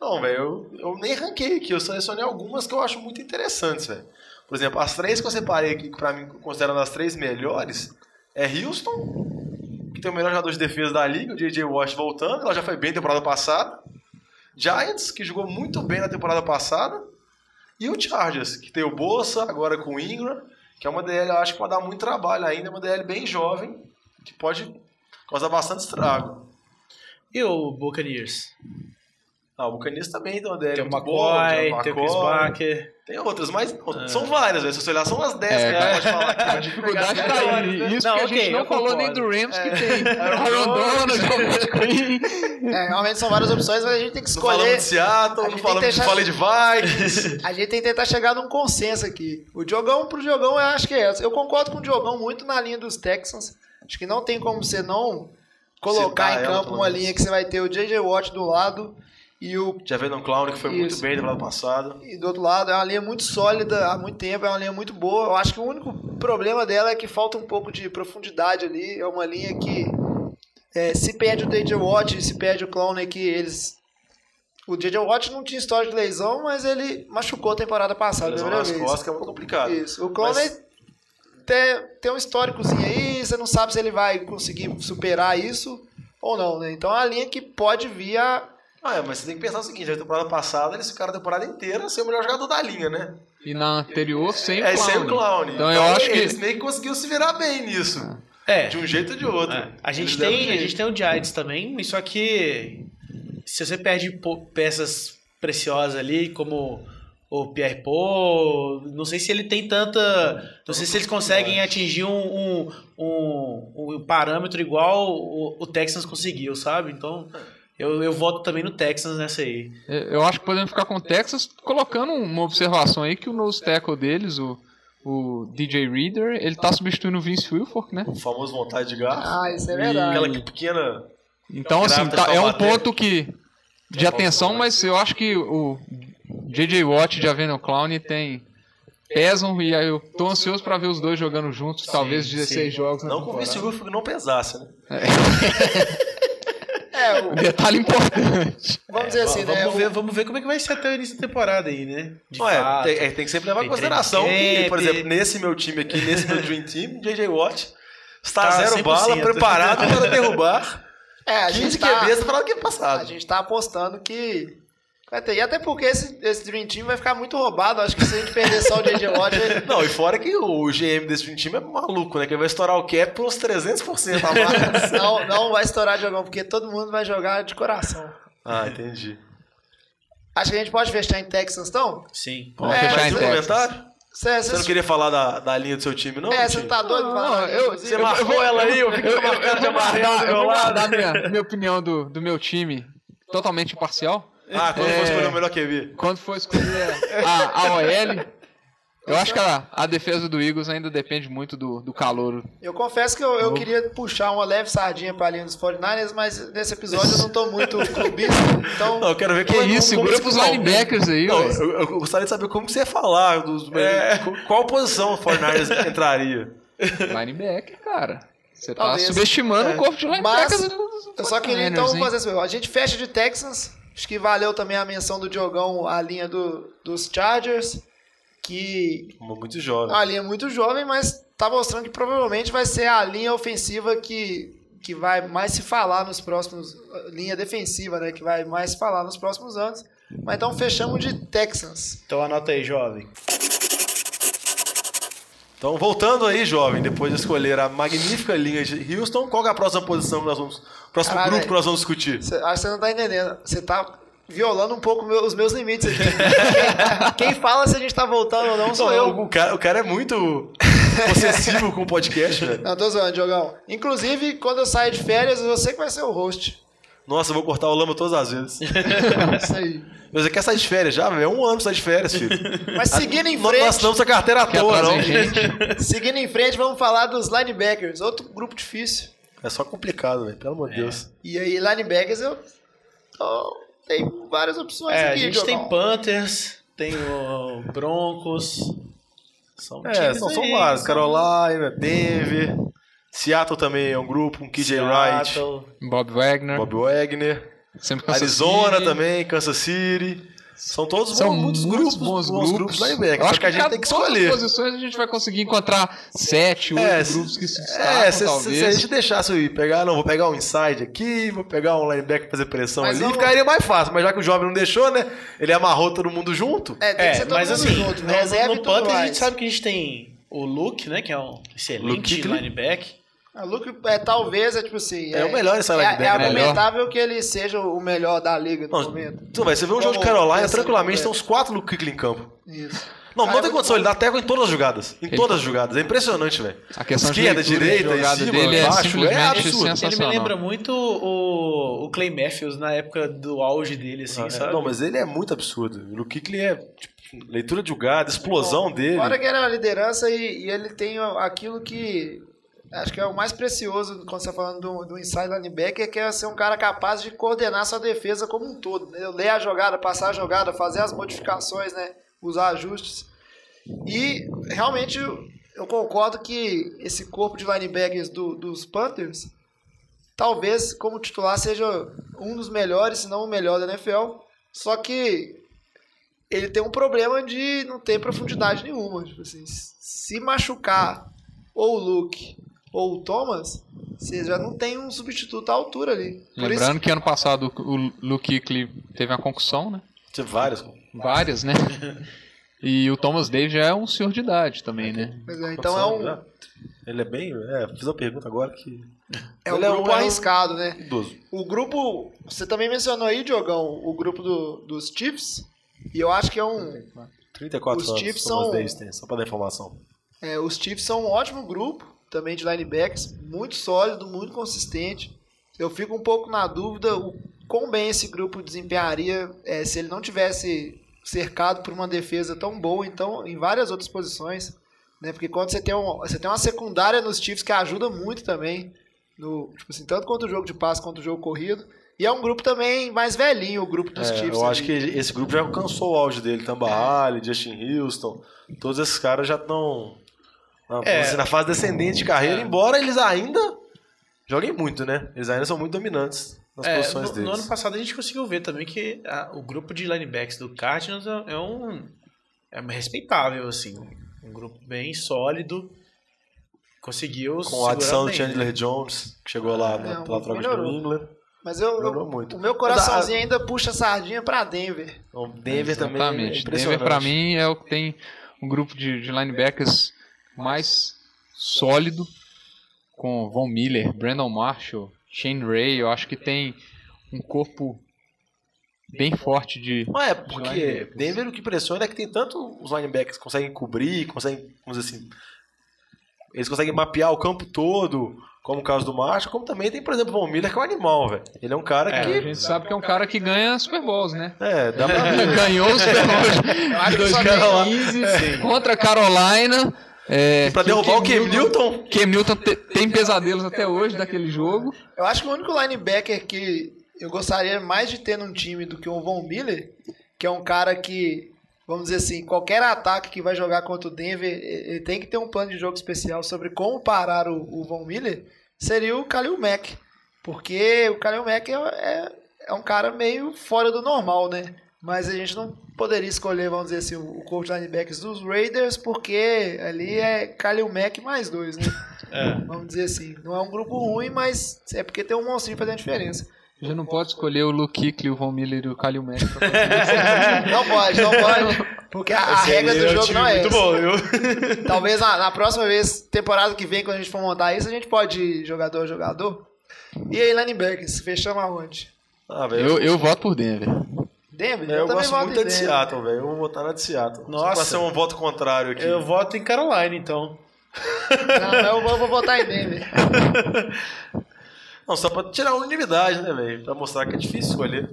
Speaker 2: Não, velho, eu, eu nem ranquei aqui, eu selecionei algumas que eu acho muito interessantes, velho. Por exemplo, as três que eu separei aqui, que pra mim considerando as três melhores, é Houston, que tem o melhor jogador de defesa da liga, o J.J. Watt voltando, ela já foi bem na temporada passada. Giants, que jogou muito bem na temporada passada. E o Chargers, que tem o Bolsa, agora com o Ingram, que é uma DL, eu acho que pode dar muito trabalho ainda, é uma DL bem jovem, que pode causar bastante estrago.
Speaker 1: E o Buccaneers?
Speaker 2: Ah, o Buccaneers também tem uma DL
Speaker 1: Tem
Speaker 2: boa,
Speaker 1: McCoy, tem o. Barker.
Speaker 2: Tem outras, mas não, são várias, velho. Se você olhar, são umas 10
Speaker 6: É,
Speaker 2: que a gente pode falar aqui.
Speaker 6: A dificuldade tá aí. Isso
Speaker 1: Não,
Speaker 6: que a gente não falou nem do Rams que tem. (laughs) Aaron Donald, (laughs) Robert Quinn.
Speaker 3: É, realmente são várias opções, mas a gente tem que
Speaker 2: Não falamos
Speaker 3: escolher.
Speaker 2: de Seattle,
Speaker 3: a
Speaker 2: não
Speaker 3: gente
Speaker 2: falamos
Speaker 3: tem
Speaker 2: de
Speaker 3: que
Speaker 2: falei de Vikings. (laughs)
Speaker 3: A gente tem que tentar chegar num consenso aqui. O Diogão pro Diogão, eu acho que é essa. Eu concordo com o Diogão muito na linha dos Texans. Acho que não tem como você não colocar
Speaker 2: Citar
Speaker 3: em campo uma linha que você vai ter o J.J. Watt do lado e o
Speaker 2: Já vendo um Clown, que foi muito
Speaker 3: Isso.
Speaker 2: bem no ano passado.
Speaker 3: e do outro lado é uma linha muito sólida há muito tempo, é uma linha muito boa. Eu acho que o único problema dela é que falta um pouco de profundidade ali. É uma linha que é, se perde o J.J. Watt se perde o Clowney que eles... O J.J. Watt não tinha história de lesão, mas ele machucou a temporada passada.
Speaker 2: Lesão
Speaker 3: primeira
Speaker 2: nas
Speaker 3: vez.
Speaker 2: costas, que é muito complicado.
Speaker 3: Isso. O Clowney tem, tem um históricozinho aí, você não sabe se ele vai conseguir superar isso ou não, né? Então é uma linha que pode vir a...
Speaker 2: Ah, é, mas você tem que pensar o seguinte: na temporada passada eles ficaram a temporada inteira sem o melhor jogador da linha, né?
Speaker 6: E na anterior, sem o
Speaker 2: é,
Speaker 6: Clown.
Speaker 2: sem o Clown.
Speaker 6: Então eu acho que-
Speaker 2: Eles meio que conseguiram se virar bem nisso.
Speaker 1: É.
Speaker 2: De um jeito ou de outro.
Speaker 1: É, A gente,
Speaker 2: Eles
Speaker 1: tem, a gente tem o Giants também, só que se você perde peças preciosas ali, como o Pierre Paul, não sei se ele tem tanta. Não sei se eles conseguem atingir um, um, um, um parâmetro igual o, o Texans conseguiu, sabe? Então eu, eu voto também no Texans nessa aí.
Speaker 6: É, Eu acho que podemos ficar com o Texas, colocando uma observação aí que o nose tackle deles, o, o DJ Reader, ele tá substituindo o Vince Wilfork, né?
Speaker 2: O famoso vontade de garfo.
Speaker 3: Ah, isso é
Speaker 6: E-
Speaker 3: verdade.
Speaker 2: Aquela pequena.
Speaker 6: Então, assim, tá- é um ponto que de atenção, mas eu acho que o JJ Watt e Javeno Clown tem pesam e aí eu tô ansioso pra ver os dois jogando juntos, talvez 16 jogos na
Speaker 2: Não que o Vince. Wilfork não pesasse, né?
Speaker 3: É, (laughs) o-
Speaker 6: Detalhe importante.
Speaker 3: vamos dizer assim, né?
Speaker 1: vamos,
Speaker 3: o-
Speaker 1: ver, vamos ver como é que vai ser até o início da temporada aí, né? De
Speaker 2: Ué,
Speaker 1: fato.
Speaker 2: tem, é, tem que sempre levar em consideração que, por exemplo, nesse meu time aqui, nesse meu Dream Team, (laughs) JJ Watt está
Speaker 1: Tá
Speaker 2: zero
Speaker 1: 100%.
Speaker 2: bala, preparado para derrubar
Speaker 3: É, a
Speaker 2: 15
Speaker 3: gente tá,
Speaker 2: QBs para o que
Speaker 3: a
Speaker 2: passado.
Speaker 3: gente tá apostando que Vai ter. E até porque esse, esse Dream Team vai ficar muito roubado. Acho que se a gente perder só o J.J. Watt... ele- (laughs)
Speaker 2: Não, e fora que o GM desse time é maluco, né? Que ele vai estourar o cap por uns 300% a mais. (laughs)
Speaker 3: não, não vai estourar jogão, porque todo mundo vai jogar de coração.
Speaker 2: ah, entendi.
Speaker 3: Acho que a gente pode fechar em Texans, então?
Speaker 1: Sim.
Speaker 6: Vamos
Speaker 3: É,
Speaker 6: fechar em
Speaker 2: um
Speaker 6: Texas.
Speaker 2: comentário?
Speaker 3: Cê,
Speaker 2: Você não queria falar da, da linha do seu time, não?
Speaker 3: É, você tá doido
Speaker 6: Não,
Speaker 3: falar?
Speaker 6: eu-
Speaker 2: Você marcou ela aí, eu vi que tá marcando de amarelo do
Speaker 6: eu vou dar minha, minha opinião do, do meu time totalmente imparcial.
Speaker 2: Ah, quando
Speaker 6: É.
Speaker 2: for escolher o melhor QB.
Speaker 6: Quando for escolher a, a OL, eu acho que a, a defesa do Eagles ainda depende muito do, do calor.
Speaker 3: Eu confesso que eu, eu queria puxar uma leve sardinha pra linha dos 49ers, mas nesse episódio eu não tô muito clubista, então...
Speaker 2: Não, eu quero ver
Speaker 6: Que
Speaker 2: como,
Speaker 6: isso,
Speaker 2: como,
Speaker 6: segura pros
Speaker 2: não,
Speaker 6: linebackers aí,
Speaker 2: Não, eu, eu gostaria de saber como você ia falar. Dos, Qual posição o Fortnite entraria?
Speaker 6: Linebacker, cara. Você tá
Speaker 3: Talvez.
Speaker 6: subestimando o corpo de linebackers.
Speaker 3: Mas eu só queria
Speaker 6: 49ers,
Speaker 3: então fazer assim, a gente fecha de Texans, acho que valeu também a menção do Diogão, a linha do, dos Chargers, que
Speaker 2: Muito jovem.
Speaker 3: a linha é muito jovem, mas tá mostrando que provavelmente vai ser a linha ofensiva que, que vai mais se falar nos próximos. linha defensiva, né? Que vai mais se falar nos próximos anos. Mas então fechamos de Texans.
Speaker 1: Então anota aí, jovem.
Speaker 2: Então, voltando aí, jovem, depois de escolher a magnífica linha de Houston, qual é a próxima posição que nós vamos. Próximo
Speaker 3: Caralho,
Speaker 2: grupo que nós vamos discutir?
Speaker 3: Cê, acho que você não tá entendendo. Você tá violando um pouco meu- os meus limites aqui. (laughs) quem, quem fala se a gente tá voltando ou não sou
Speaker 2: Não,
Speaker 3: eu.
Speaker 2: O, cara, o cara é muito possessivo com o podcast, velho.
Speaker 3: Não, tô zoando, Diogão. Inclusive, quando eu sair de férias, você que vai ser o host.
Speaker 2: Nossa, eu vou cortar o lama todas as vezes. (laughs)
Speaker 3: Isso aí.
Speaker 2: Mas Você quer sair de férias já, velho? É um ano sair de férias, filho. (laughs)
Speaker 3: Mas seguindo em frente,
Speaker 2: nós damos a carteira à toa, não.
Speaker 6: gente?
Speaker 3: seguindo em frente, vamos falar dos linebackers. Outro grupo difícil.
Speaker 2: É só complicado, velho. Pelo amor de Deus.
Speaker 3: E aí, linebackers, eu tô- tem várias opções
Speaker 1: É, a
Speaker 3: aqui,
Speaker 1: gente
Speaker 3: Diogão.
Speaker 1: tem Panthers, tem o Broncos. São
Speaker 2: É,
Speaker 1: times
Speaker 2: são, são
Speaker 1: aí,
Speaker 2: vários.
Speaker 1: são
Speaker 2: Carolina, Denver. Seattle também é um grupo com KJ Wright,
Speaker 1: Seattle.
Speaker 6: Bob Wagner.
Speaker 2: Bob Wagner.
Speaker 6: Sempre Kansas
Speaker 2: Arizona
Speaker 6: City.
Speaker 2: também, Kansas City. São todos
Speaker 6: São
Speaker 2: bons, muitos
Speaker 6: muitos
Speaker 2: grupos,
Speaker 6: bons grupos.
Speaker 2: linebackers.
Speaker 6: Eu
Speaker 2: Só
Speaker 6: acho
Speaker 2: que a gente
Speaker 6: cada-
Speaker 2: tem que
Speaker 6: todas as
Speaker 2: escolher.
Speaker 6: posições a gente vai conseguir encontrar sete, oito
Speaker 2: É, se-
Speaker 6: grupos que se
Speaker 2: É,
Speaker 6: destacam,
Speaker 2: se, se-
Speaker 6: talvez.
Speaker 2: se a gente deixasse eu ir pegar, não, vou pegar um inside aqui, vou pegar um linebacker pra fazer pressão
Speaker 3: Mas
Speaker 2: ali,
Speaker 3: vamos-
Speaker 2: ficaria mais fácil. Mas já que o jovem não deixou, né? Ele amarrou todo mundo junto.
Speaker 3: É, tem que ser
Speaker 1: É,
Speaker 3: todo
Speaker 1: mas
Speaker 3: mundo
Speaker 1: assim,
Speaker 3: junto.
Speaker 1: no,
Speaker 3: Reserva
Speaker 1: no, no
Speaker 3: tudo
Speaker 1: Panthers a gente sabe que a gente tem o Luke, né? Que é um
Speaker 2: Luke
Speaker 1: excelente
Speaker 2: Kuechly.
Speaker 1: linebacker.
Speaker 3: A Luke, é, talvez, é tipo assim...
Speaker 2: É o melhor esse
Speaker 3: é,
Speaker 2: linebacker,
Speaker 3: é
Speaker 2: né?
Speaker 3: argumentável que ele seja o melhor da liga no
Speaker 2: Não,
Speaker 3: momento.
Speaker 2: então, vai, você vê um jogo de Carolina, tranquilamente, tem
Speaker 3: momento.
Speaker 2: uns quatro Luke em campo.
Speaker 3: Isso.
Speaker 2: Não,
Speaker 3: Cara,
Speaker 2: não
Speaker 3: é
Speaker 2: tem
Speaker 3: muito
Speaker 2: condição,
Speaker 3: bom.
Speaker 2: ele dá teco em todas as jogadas. Em todas as jogadas. É impressionante, velho.
Speaker 6: A questão de
Speaker 2: Esquerda,
Speaker 6: leitura de
Speaker 2: direita, em
Speaker 6: jogada
Speaker 2: cima,
Speaker 6: dele é
Speaker 2: embaixo, é
Speaker 6: simplesmente
Speaker 2: absurdo.
Speaker 1: Ele me lembra muito o, o Clay Matthews na época do auge dele, assim,
Speaker 2: Ah,
Speaker 1: sabe?
Speaker 2: Não, mas ele é muito absurdo. O Luke Kuechly é tipo, leitura de jogada, explosão dele.
Speaker 3: Fora que era a liderança e, e ele tem aquilo que acho que é o mais precioso quando você está falando do, do inside linebacker, que é ser um cara capaz de coordenar sua defesa como um todo. Né? Ler a jogada, passar a jogada, fazer as modificações, né? usar ajustes. E realmente eu concordo que esse corpo de linebackers do- dos Panthers, talvez como titular seja um dos melhores, se não o melhor da NFL. Só que ele tem um problema de não ter profundidade nenhuma. Tipo assim, se machucar ou o Luke ou o Thomas, você já não tem um substituto à altura ali. Por
Speaker 6: Lembrando que ano passado o Luke Kuechly teve uma concussão, né?
Speaker 2: Tinha vários.
Speaker 6: Várias, né? (laughs) E o Thomas Davis já é um senhor de idade também, né?
Speaker 3: isso, pois é, então é um,
Speaker 2: Ele é bem. É, fiz uma pergunta agora que. (laughs)
Speaker 3: é um
Speaker 2: Ele é
Speaker 3: grupo
Speaker 2: é um-
Speaker 3: arriscado, né?
Speaker 2: Idoso.
Speaker 3: O grupo, você também mencionou aí, Diogão, o grupo do- dos Chiefs, e eu acho que é um,
Speaker 2: 34
Speaker 3: Os
Speaker 2: anos.
Speaker 3: Chiefs são-
Speaker 2: tem, só pra dar informação.
Speaker 3: É, os Chiefs são um ótimo grupo, também de linebackers, muito sólido, muito consistente. Eu fico um pouco na dúvida o quão bem esse grupo desempenharia é, se ele não tivesse cercado por uma defesa tão boa, então, em várias outras posições. Né? Porque quando você tem, um, você tem uma secundária nos Chiefs que ajuda muito também, no, tipo assim, tanto quanto o jogo de passe quanto o jogo corrido. E é um grupo também mais velhinho, o grupo dos
Speaker 2: É,
Speaker 3: Chiefs.
Speaker 2: eu acho
Speaker 3: ali.
Speaker 2: que esse grupo já alcançou o auge dele. Tamba Ali, Justin Houston. Todos esses caras já estão na,
Speaker 1: É.
Speaker 2: assim, na fase descendente de carreira,
Speaker 1: É.
Speaker 2: embora eles ainda joguem muito, né? Eles ainda são muito dominantes nas
Speaker 1: É,
Speaker 2: posições
Speaker 1: no,
Speaker 2: deles.
Speaker 1: no ano passado a gente conseguiu ver também que a- o grupo de linebacks do Cardinals é, é um é respeitável assim, um grupo bem sólido. Conseguiu
Speaker 2: Com a adição do Chandler
Speaker 1: né?
Speaker 2: Jones, que chegou lá na,
Speaker 3: É, um
Speaker 2: pela troca de
Speaker 3: melhorou.
Speaker 2: New England.
Speaker 3: Mas eu, eu-
Speaker 2: muito.
Speaker 3: o meu coraçãozinho ainda puxa a sardinha pra Denver.
Speaker 2: Então, Denver também é
Speaker 6: Exatamente. Denver, pra mim, é o que tem um grupo de, de linebackers mais sólido, com Von Miller, Brandon Marshall, Shane Ray. Eu acho que tem um corpo bem forte de.
Speaker 2: Não é,
Speaker 6: de
Speaker 2: porque
Speaker 6: linebackers.
Speaker 2: Denver o que impressiona é que tem tanto os linebackers que conseguem cobrir, conseguem, vamos dizer assim, eles conseguem mapear o campo todo, como o caso do Marshall, como também tem, por exemplo, o Von Miller, que é um animal, velho. Ele é um cara
Speaker 6: É, a
Speaker 2: que.
Speaker 6: gente sabe que é um cara que ganha Super Bowls, né?
Speaker 2: É, dá pra (laughs) ver.
Speaker 6: Ganhou o Super Bowl
Speaker 3: acho
Speaker 6: de
Speaker 3: que só
Speaker 6: 2015 contra a Carolina. É,
Speaker 2: E pra
Speaker 6: que
Speaker 2: derrubar o Cam Newton.
Speaker 6: Cam Newton te- tem pesadelos até hoje daquele jogo.
Speaker 3: Eu acho que o único linebacker que eu gostaria mais de ter num time do que o Von Miller, que é um cara que, vamos dizer assim, qualquer ataque que vai jogar contra o Denver, ele ele tem que ter um plano de jogo especial sobre como parar o, o Von Miller, seria o Khalil Mack. Porque o Khalil Mack é, é, é um cara meio fora do normal, né? Mas a gente não poderia escolher, vamos dizer assim, o de linebackers dos Raiders, porque ali é Khalil Mack mais dois, né? (laughs) Vamos dizer assim. Não é um grupo ruim, mas é porque tem um monstrinho fazendo diferença.
Speaker 6: Já não pode escolher o Luke Kuechly, o Von Miller e o Khalil Mack. (laughs)
Speaker 3: Não pode, não pode. Porque a, a regra do
Speaker 1: um
Speaker 3: jogo não é
Speaker 1: Muito
Speaker 3: essa.
Speaker 1: bom, viu? (laughs)
Speaker 3: Talvez na, na próxima vez, temporada que vem, quando a gente for montar isso, a gente pode ir jogador a jogador. E aí, linebackers, fechamos aonde?
Speaker 2: Ah,
Speaker 6: eu, eu voto por Denver.
Speaker 3: Denver?
Speaker 2: É, eu
Speaker 3: também
Speaker 2: gosto
Speaker 3: voto
Speaker 2: muito
Speaker 3: em
Speaker 2: da de
Speaker 3: Denver.
Speaker 2: Seattle, velho. Eu vou votar na de Seattle. Só
Speaker 1: Nossa.
Speaker 2: pra ser um voto contrário aqui.
Speaker 1: Eu voto em Carolina, então.
Speaker 3: Não, eu vou, vou votar em Denver.
Speaker 2: Não, só pra tirar a unanimidade, né, velho? Pra mostrar que é difícil escolher.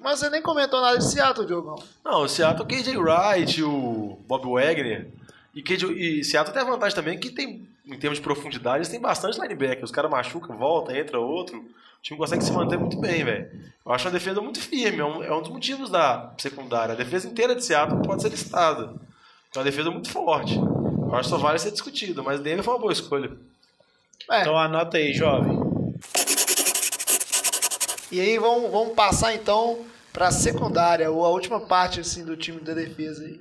Speaker 3: Mas você nem comentou nada de Seattle, Diogão.
Speaker 2: Não, o Seattle, KJ Wright, o Bob Wagner. E, KJ, e Seattle tem a vantagem também que tem, em termos de profundidade, eles têm bastante linebacker. Os caras machucam, volta, entra outro. O time consegue se manter muito bem, velho. Eu acho uma defesa muito firme. É um, é um dos motivos da secundária. A defesa inteira de Seattle pode ser listada. É uma defesa muito forte. Eu acho que só vale ser discutido, mas Denver foi uma boa escolha.
Speaker 3: É,
Speaker 1: Então anota aí, jovem.
Speaker 3: e aí vamos, vamos passar então pra secundária, ou a última parte assim, do time da defesa aí.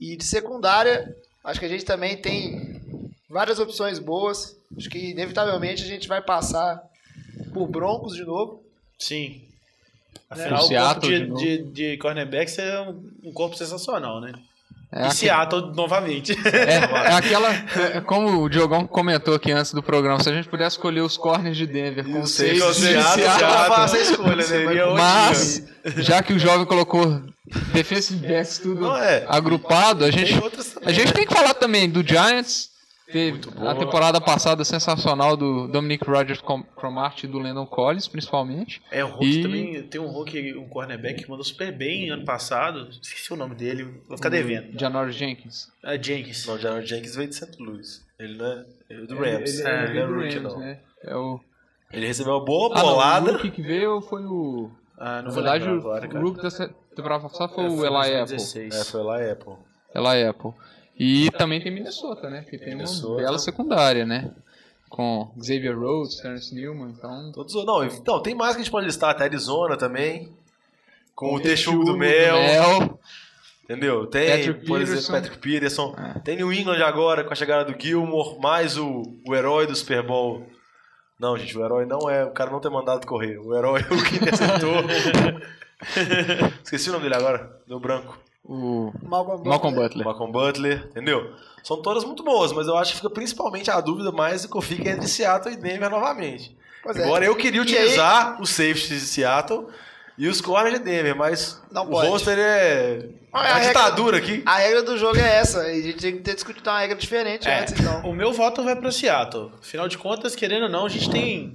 Speaker 3: E de secundária, acho que a gente também tem várias opções boas. Acho que inevitavelmente a gente vai passar por Broncos de novo.
Speaker 1: Sim.
Speaker 3: Né?
Speaker 1: Afinal,
Speaker 6: O
Speaker 1: o corpo de,
Speaker 6: de
Speaker 1: de, de cornerbacks é um, um corpo sensacional, né?
Speaker 6: É,
Speaker 1: e Seattle, novamente.
Speaker 6: é, é aquela. é como o Diogão comentou aqui antes do programa, se a gente pudesse escolher os corners de Denver com
Speaker 2: sei,
Speaker 6: seis de
Speaker 2: Seattle,
Speaker 6: Seattle,
Speaker 2: Seattle faz a escolha, né?
Speaker 1: Seria
Speaker 6: Mas, já que o jovem colocou defensive backs tudo
Speaker 2: Não, é.
Speaker 6: agrupado, a gente, a gente
Speaker 2: né?
Speaker 6: tem que falar também do Giants. Teve
Speaker 2: boa.
Speaker 6: a temporada passada sensacional do Dominic Rogers Cromartie e do Landon Collins, principalmente.
Speaker 1: É, o Hulk
Speaker 6: E-
Speaker 1: também tem um Hulk, um cornerback que mandou super bem ano passado. Esqueci o nome dele, vou ficar devendo.
Speaker 6: Janor Jenkins.
Speaker 1: É Jenkins.
Speaker 2: Não, o Jaron Jenkins veio de St. Louis. Ele não é. Ele é do
Speaker 6: Ele-
Speaker 2: Rams.
Speaker 6: Ele,
Speaker 2: Ele,
Speaker 6: ele
Speaker 2: não
Speaker 6: veio
Speaker 2: é
Speaker 6: do Rams,
Speaker 2: não.
Speaker 6: né? É o...
Speaker 2: Ele recebeu uma boa
Speaker 6: Ah, não,
Speaker 2: bolada.
Speaker 6: o que veio foi o...
Speaker 1: Ah,
Speaker 6: Na
Speaker 1: não vou
Speaker 6: verdade, o
Speaker 1: agora, cara.
Speaker 6: rookie da temporada passada foi
Speaker 1: É,
Speaker 6: o
Speaker 1: foi
Speaker 6: Eli Apple.
Speaker 1: 2016.
Speaker 2: É, foi lá a Apple.
Speaker 6: Eli Apple. E também tem Minnesota, né? Que tem uma
Speaker 2: Minnesota.
Speaker 6: bela secundária, né? Com Xavier Rhodes, Terence Newman, então...
Speaker 2: Todos, não, então, tem mais que a gente pode listar, até Arizona também. Com o Texugo do Mel.
Speaker 6: Mel.
Speaker 2: Entendeu? Tem,
Speaker 6: Patrick
Speaker 2: por exemplo,
Speaker 6: Peterson.
Speaker 2: Patrick Peterson.
Speaker 6: É.
Speaker 2: Tem New England agora com a chegada do Gilmore, mais o, o herói do Super Bowl. Não, gente, o herói não é o cara não ter mandado correr. O herói é o que interceptou. (laughs) Esqueci o nome dele agora, deu branco.
Speaker 6: O
Speaker 3: Malcolm Butler.
Speaker 6: Malcolm Butler.
Speaker 2: Malcolm Butler, entendeu? São todas muito boas, mas eu acho que fica principalmente a dúvida mais do que eu fico entre Seattle e Denver novamente.
Speaker 3: Pois é.
Speaker 2: Agora eu queria
Speaker 3: E
Speaker 2: utilizar os safeties de Seattle e os corners de Denver, mas
Speaker 3: Não
Speaker 2: o
Speaker 3: pode.
Speaker 2: roster é uma
Speaker 3: a regra-
Speaker 2: ditadura aqui.
Speaker 3: A regra do jogo é essa. E a gente tem que ter discutido uma regra diferente
Speaker 1: É,
Speaker 3: antes, então.
Speaker 1: O meu voto vai pra Seattle. Afinal de contas, querendo ou não, a gente tem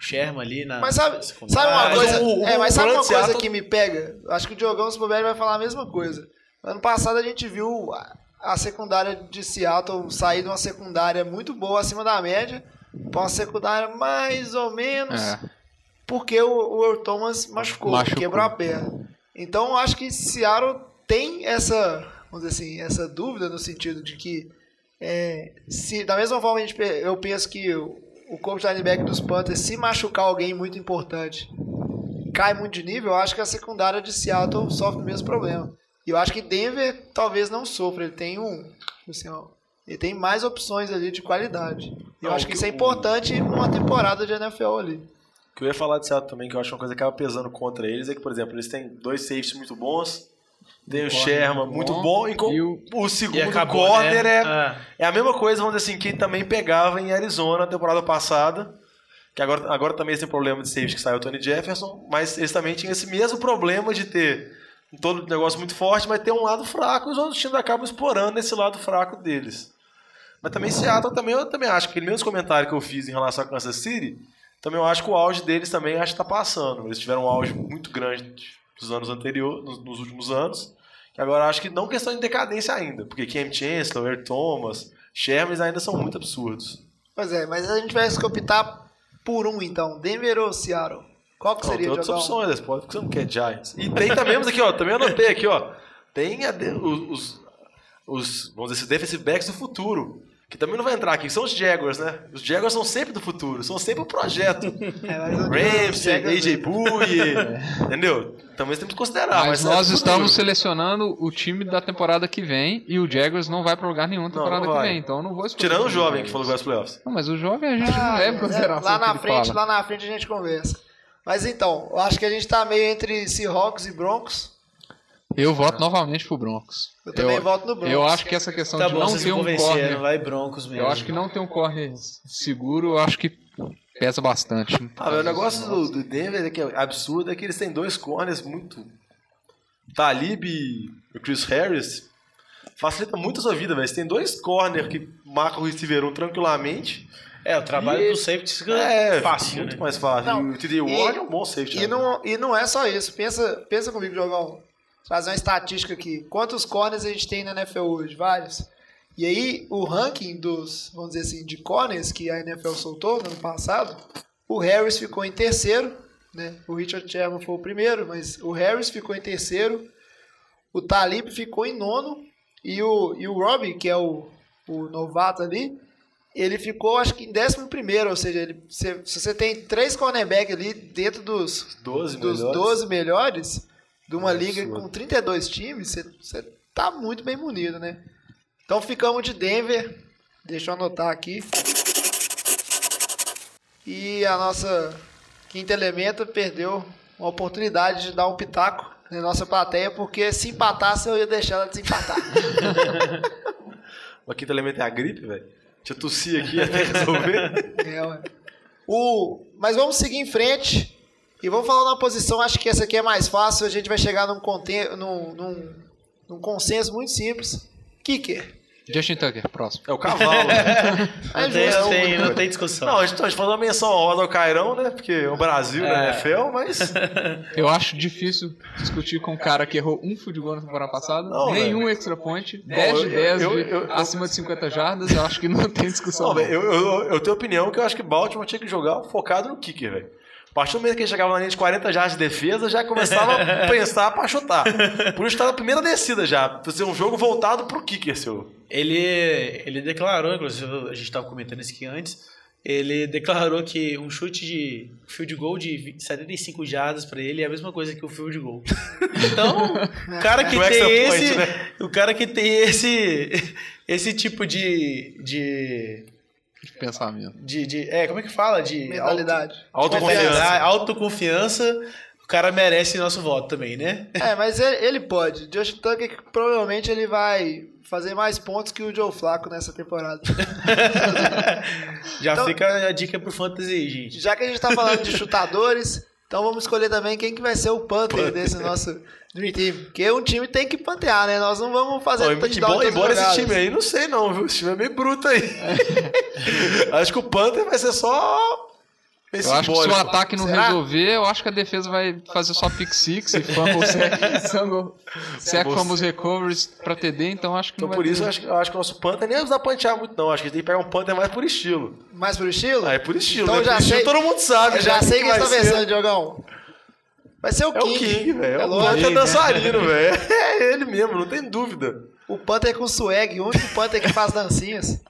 Speaker 1: Sherman ali na.
Speaker 3: Mas sabe, sabe uma
Speaker 2: mas
Speaker 3: coisa?
Speaker 2: o- o-
Speaker 3: é, mas sabe uma coisa
Speaker 2: Seattle-
Speaker 3: que me pega? Acho que o Diogão Spoberry vai falar a mesma coisa. Ano passado a gente viu a, a secundária de Seattle sair de uma secundária muito boa acima da média para uma secundária mais ou menos
Speaker 6: É.
Speaker 3: porque o, o Earl Thomas machucou,
Speaker 6: Machucou.
Speaker 3: quebrou a perna. Então eu acho que Seattle tem essa, vamos dizer assim, essa dúvida no sentido de que é, se da mesma forma a gente, eu penso que o, corpo de linebacker dos Panthers se machucar alguém muito importante cai muito de nível, eu acho que a secundária de Seattle sofre o mesmo problema. E eu acho que Denver talvez não sofra, ele tem um, assim, ó, ele tem mais opções ali de qualidade. E eu
Speaker 2: Não,
Speaker 3: acho que isso é importante numa temporada de NFL ali.
Speaker 2: O que eu ia falar de Seattle também, que eu acho uma coisa que acaba pesando contra eles, é que, por exemplo, eles têm dois safeties muito bons, tem o Sherman muito bom, e,
Speaker 6: e o-
Speaker 2: o,
Speaker 1: E
Speaker 2: segundo
Speaker 1: acabou,
Speaker 2: corner
Speaker 1: né?
Speaker 2: é,
Speaker 1: Ah.
Speaker 2: é a mesma coisa, vamos dizer assim, que também pegava em Arizona na temporada passada, que agora, agora também têm problema de safety que saiu o Tony Jefferson, mas eles também tinham esse mesmo problema de ter um todo negócio muito forte, mas ter um lado fraco e os outros times acabam explorando esse lado fraco deles. Mas também Seattle também eu também acho que aquele mesmo comentário que eu fiz em relação a Kansas City, também eu acho que o auge deles também acho que tá passando. Eles tiveram um auge muito grande dos anos anteriores, nos, nos últimos anos. Agora acho que não questão de decadência ainda, porque Cam Chancellor, Earl Thomas, Sherman ainda são muito absurdos.
Speaker 3: Pois é, mas a gente vai optar por um então. Denver ou Seattle? Qual que
Speaker 2: Não,
Speaker 3: seria,
Speaker 2: tem outras opções, né? pode, porque você não quer Giants. E tem também, aqui, ó, também anotei aqui, ó. Tem a os, os, os, vamos dizer, esses defensive backs do futuro. Que também não vai entrar aqui, que são os Jaguars, né? Os Jaguars são sempre do futuro, são sempre o projeto. (laughs)
Speaker 3: É,
Speaker 2: Ramsey, AJ Bouye, (laughs) entendeu? Também temos que considerar.
Speaker 6: Mas,
Speaker 2: mas é
Speaker 6: nós
Speaker 2: do
Speaker 6: estamos selecionando o time da temporada que vem e o Jaguars não vai pra lugar nenhum na temporada
Speaker 2: não
Speaker 6: que
Speaker 2: vai.
Speaker 6: vem, então eu não vou escolher.
Speaker 2: Tirando o jovem que falou que vai playoffs.
Speaker 6: Não, mas o jovem a gente não
Speaker 3: Ah,
Speaker 6: leva em consideração.
Speaker 3: Lá
Speaker 6: o que
Speaker 3: na frente,
Speaker 6: fala.
Speaker 3: lá na frente a gente conversa. Mas então, eu acho que a gente tá meio entre Seahawks e Broncos.
Speaker 6: Eu voto novamente pro Broncos.
Speaker 3: Eu também voto no Broncos.
Speaker 6: Eu acho que essa questão
Speaker 1: Tá
Speaker 6: de
Speaker 1: bom,
Speaker 6: não ter um corner.
Speaker 1: vai Broncos mesmo.
Speaker 6: Eu acho que não ter um corner seguro, eu acho que pesa bastante.
Speaker 2: Ah, o negócio do, do Denver é que é absurdo é que eles têm dois corners muito. Talib e o Chris Harris facilita muito a sua vida, velho. Você tem dois corners que marcam o receiver um tranquilamente.
Speaker 1: É, o trabalho
Speaker 2: E-
Speaker 1: do safety
Speaker 2: É,
Speaker 1: fácil,
Speaker 2: muito
Speaker 1: né?
Speaker 2: mais fácil.
Speaker 3: Não,
Speaker 2: e o TD Ward é um bom safety.
Speaker 3: E
Speaker 2: né?
Speaker 3: não, e não é só isso. Pensa, pensa comigo, Jogão. Trazer uma estatística aqui. Quantos corners a gente tem na NFL hoje? Vários. E aí, o ranking dos, vamos dizer assim, de corners que a NFL soltou no ano passado, o Harris ficou em terceiro, né? O Richard Sherman foi o primeiro, mas o Harris ficou em terceiro, o Talib ficou em nono, e o, e o Robbie, que é o, o novato ali, ele ficou, acho que em décimo primeiro, ou seja, ele, se, se você tem três cornerbacks ali dentro dos
Speaker 2: 12
Speaker 3: dos
Speaker 2: melhores.
Speaker 3: 12 melhores de uma
Speaker 2: É
Speaker 3: liga
Speaker 2: absurdo.
Speaker 3: com 32 times, você, tá muito bem munido, né? Então ficamos de Denver. Deixa eu anotar aqui. E a nossa quinta elemento perdeu uma oportunidade de dar um pitaco na nossa plateia, porque se empatasse eu ia deixar ela desempatar. (laughs)
Speaker 2: O quinto elemento é a gripe, velho. Deixa eu tossir aqui até resolver.
Speaker 3: É, ué. o, mas vamos seguir em frente e vamos falar numa posição, acho que essa aqui é mais fácil, a gente vai chegar num, conten- num, num, num consenso muito simples. Kicker.
Speaker 6: Justin Tucker, próximo.
Speaker 2: É o cavalo. né? (laughs)
Speaker 3: É
Speaker 1: Não tem,
Speaker 3: justo.
Speaker 1: não tem, não tem discussão.
Speaker 2: Não, a gente, a gente faz uma menção honrosa ao Cairão, né? Porque é o Brasil da
Speaker 1: É.
Speaker 2: NFL, mas. (laughs)
Speaker 6: Eu acho difícil discutir com um cara que errou um field goal na temporada passada,
Speaker 2: Não,
Speaker 6: nenhum extra point, 10 de 10
Speaker 2: eu-
Speaker 6: de-
Speaker 2: eu- eu-
Speaker 6: acima de 50 jardas, eu acho que não (laughs) tem discussão.
Speaker 2: Não,
Speaker 6: não.
Speaker 2: velho, eu, eu tenho opinião que eu acho que Baltimore tinha que jogar focado no kicker, velho. A partir do momento que ele chegava na linha de 40 jardas de defesa, já começava a (laughs) pensar pra chutar. Por isso tá na primeira descida já. Fazer um jogo voltado pro kicker, seu.
Speaker 1: Ele, ele declarou, inclusive a gente estava comentando isso aqui antes, ele declarou que um chute de field goal de 20 75 jardas para ele é a mesma coisa que o field goal. Então, o cara que (laughs)
Speaker 2: O
Speaker 1: tem
Speaker 2: point,
Speaker 1: esse,
Speaker 2: né?
Speaker 1: o cara que tem esse esse tipo de de,
Speaker 6: de pensamento.
Speaker 1: de, de- é, como é que fala? De
Speaker 3: Mentalidade.
Speaker 1: auto-
Speaker 2: Autoconfiança.
Speaker 1: autoconfiança, o cara merece nosso voto também, né?
Speaker 3: É, mas ele, ele pode. Josh Tucker provavelmente ele vai fazer mais pontos que o Joe Flacco nessa temporada. (laughs)
Speaker 1: Já
Speaker 3: Então-
Speaker 1: fica a dica pro fantasy aí, gente.
Speaker 3: Já que a gente tá falando de chutadores, então vamos escolher também quem que vai ser o Panther desse nosso Dream Team. Porque um time tem que pantear, né? Nós não vamos fazer
Speaker 2: Não,
Speaker 3: touchdown
Speaker 2: embora esse time aí, não sei não, viu? Esse time é meio bruto aí. (laughs) acho que o Panther vai ser só. meio
Speaker 6: Eu acho que se o ataque não
Speaker 3: Será?
Speaker 6: resolver, eu acho que a defesa vai fazer só pick six e fumble, sack, fumble, sack, fumbles, recoveries pra TD, então acho que
Speaker 2: Então
Speaker 6: não
Speaker 2: por isso
Speaker 6: ter-
Speaker 2: eu acho, que- eu acho que o nosso Panther nem vai usar pantear muito, não. Acho que a gente tem que pegar um Panther mais por estilo.
Speaker 3: Mais pro estilo?
Speaker 2: Ah, é por estilo.
Speaker 3: Então
Speaker 2: né?
Speaker 3: já
Speaker 2: por estilo
Speaker 3: sei-
Speaker 2: todo mundo sabe.
Speaker 3: Eu já
Speaker 2: quem
Speaker 3: sei quem
Speaker 2: vai
Speaker 3: está
Speaker 2: ser.
Speaker 3: pensando, Diogão. Vai ser o
Speaker 2: É
Speaker 3: King.
Speaker 2: o King, velho. É o
Speaker 3: lógico.
Speaker 2: Panther dançarino, velho. É ele mesmo, não tem dúvida.
Speaker 3: O Panther com swag, o único Panther que faz dancinhas.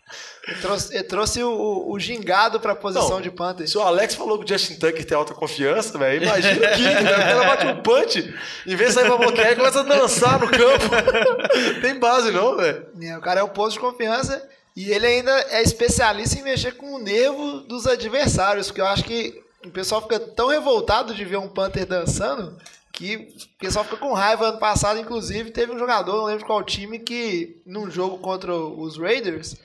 Speaker 3: Ele trouxe, ele trouxe o, o, o gingado pra posição
Speaker 2: Não,
Speaker 3: de Panther.
Speaker 2: Se o Alex falou que o Justin Tucker tem alta confiança, velho, imagina o King, né? O cara bate um punch, em vez de sair pra bloquear, começa a dançar no campo. (laughs) tem base não, velho.
Speaker 3: É, O cara é o posto de confiança e ele ainda é especialista em mexer com o nervo dos adversários, porque eu acho que o pessoal fica tão revoltado de ver um Panther dançando que o pessoal fica com raiva. Ano passado, inclusive, teve um jogador, não lembro qual time, que num jogo contra os Raiders,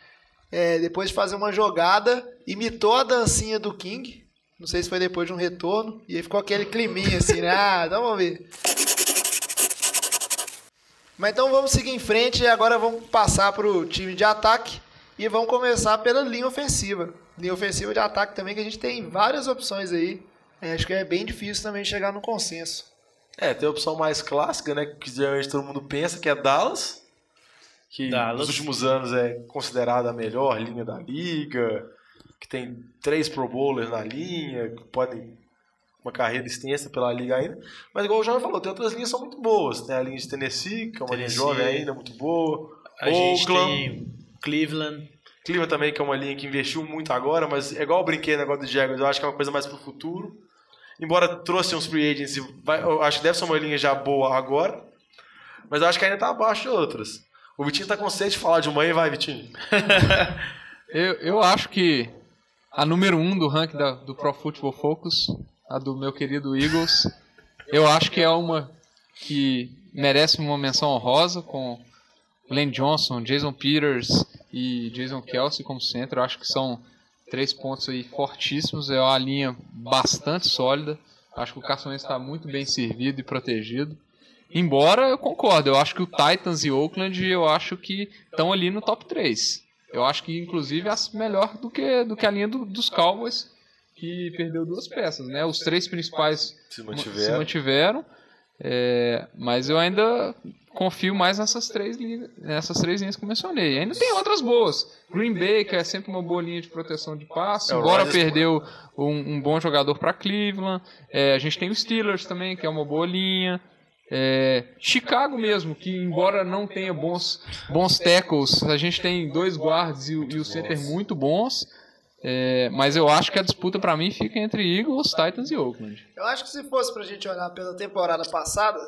Speaker 3: é, depois de fazer uma jogada, imitou a dancinha do King. Não sei se foi depois de um retorno. E aí ficou aquele climinha assim, né? Ah, então vamos ver. Mas então vamos seguir em frente e agora vamos passar para o time de ataque e vamos começar pela linha ofensiva. Linha ofensiva de ataque também, que a gente tem várias opções aí. É, acho que é bem difícil também chegar no consenso.
Speaker 2: É, tem a opção mais clássica, né? Que geralmente todo mundo pensa, que é Dallas. Que
Speaker 1: Dallas.
Speaker 2: nos últimos anos é considerada a melhor linha da liga. Que tem três Pro Bowlers na linha, que podem uma carreira extensa pela liga ainda. Mas igual o João falou, tem outras linhas que são muito boas. Tem a linha de Tennessee, que é uma linha
Speaker 1: Tennessee.
Speaker 2: jovem ainda, muito boa.
Speaker 1: A gente
Speaker 2: Oakland.
Speaker 1: tem Cleveland.
Speaker 2: Cleveland também, que é uma linha que investiu muito agora, mas é igual eu brinquei no negócio do Jaguars, eu acho que é uma coisa mais pro futuro. Embora trouxe uns free agents, eu acho que deve ser uma linha já boa agora, mas eu acho que ainda tá abaixo de outras. O Vitinho tá com sede de falar de uma aí, vai, Vitinho. (laughs)
Speaker 6: Eu, eu acho que a número um do ranking da- do Pro Football Focus, a do meu querido Eagles, eu acho que é uma que merece uma menção honrosa com Len Johnson, Jason Peters e Jason Kelsey como centro. Eu acho que são três pontos aí fortíssimos. É uma linha bastante sólida. Acho que o Carson Wentz está muito bem servido e protegido. Embora eu concordo, eu acho que o Titans e Oakland eu acho que estão ali no top 3. Eu acho que inclusive é melhor do que, do que a linha do- dos Cowboys, que perdeu duas peças, né? Os três principais
Speaker 2: Se
Speaker 6: se
Speaker 2: mantiver.
Speaker 6: mantiveram. É, mas eu ainda confio mais nessas três, nessas três linhas que eu mencionei. Ainda tem outras boas. Green Bay, que é sempre uma boa linha de proteção de passe,
Speaker 2: É,
Speaker 6: embora
Speaker 2: Rodgers-
Speaker 6: perdeu um, um bom jogador para Cleveland. É, a gente tem o Steelers também, que é uma boa linha. É, Chicago mesmo, que embora não tenha bons, bons tackles, a gente tem dois guards e, e o center muito bons. É, mas eu acho que a disputa para mim fica entre Eagles, Titans e Oakland.
Speaker 3: Eu acho que se fosse pra gente olhar pela temporada passada,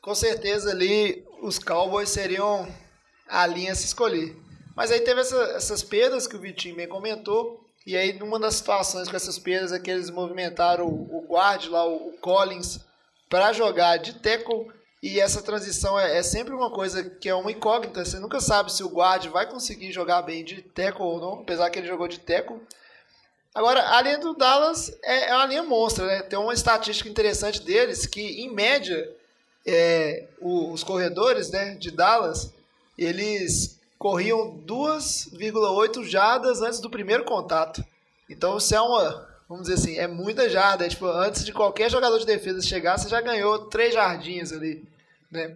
Speaker 3: com certeza ali os Cowboys seriam a linha a se escolher. Mas aí teve essa- essas perdas que o Vitinho bem comentou. E aí, numa das situações com essas perdas é que eles movimentaram o, o guard lá, o, o Collins, para jogar de tackle. E essa transição é, é sempre uma coisa que é uma incógnita. Você nunca sabe se o guard vai conseguir jogar bem de tackle ou não, apesar que ele jogou de tackle. Agora, a linha do Dallas é, é uma linha monstra, né? Tem uma estatística interessante deles que, em média, é, o- os corredores né, de Dallas, eles corriam 2,8 jardas antes do primeiro contato. Então, isso é uma, vamos dizer assim, é muita jarda. É, tipo, antes de qualquer jogador de defesa chegar, você já ganhou três jardinhas ali, né?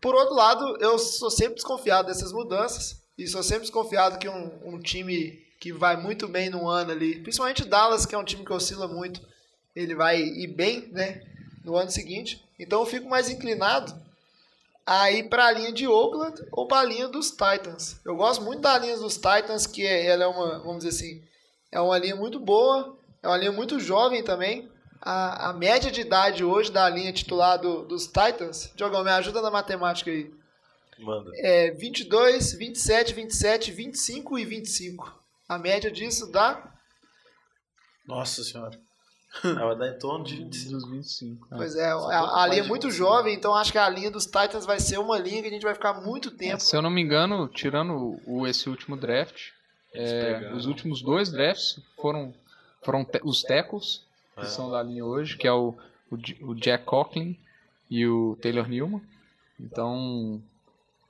Speaker 3: Por outro lado, eu sou sempre desconfiado dessas mudanças e sou sempre desconfiado que um, um time que vai muito bem no ano ali, principalmente Dallas, que é um time que oscila muito, ele vai ir bem, né, no ano seguinte. Então eu fico mais inclinado a ir para a linha de Oakland ou para a linha dos Titans. Eu gosto muito da linha dos Titans, que é, ela é uma, vamos dizer assim, é uma linha muito boa, é uma linha muito jovem também. A, a média de idade hoje da linha titular do- dos Titans, Diogão, me ajuda na matemática aí.
Speaker 2: Manda.
Speaker 3: É 22, 27, 27, 25 e 25. A média disso dá.
Speaker 1: Nossa senhora.
Speaker 2: Vai dar em torno de 25.
Speaker 6: Dos 25. né?
Speaker 3: Pois é, a, a linha é muito jovem, então acho que a linha dos Titans vai ser uma linha que a gente vai ficar muito tempo.
Speaker 6: Se eu não me engano, tirando o, esse último draft, é, os últimos dois drafts foram, foram te- os tackles, que são da linha hoje, que é o, o, o Jack Coughlin e o Taylor Newman. Então,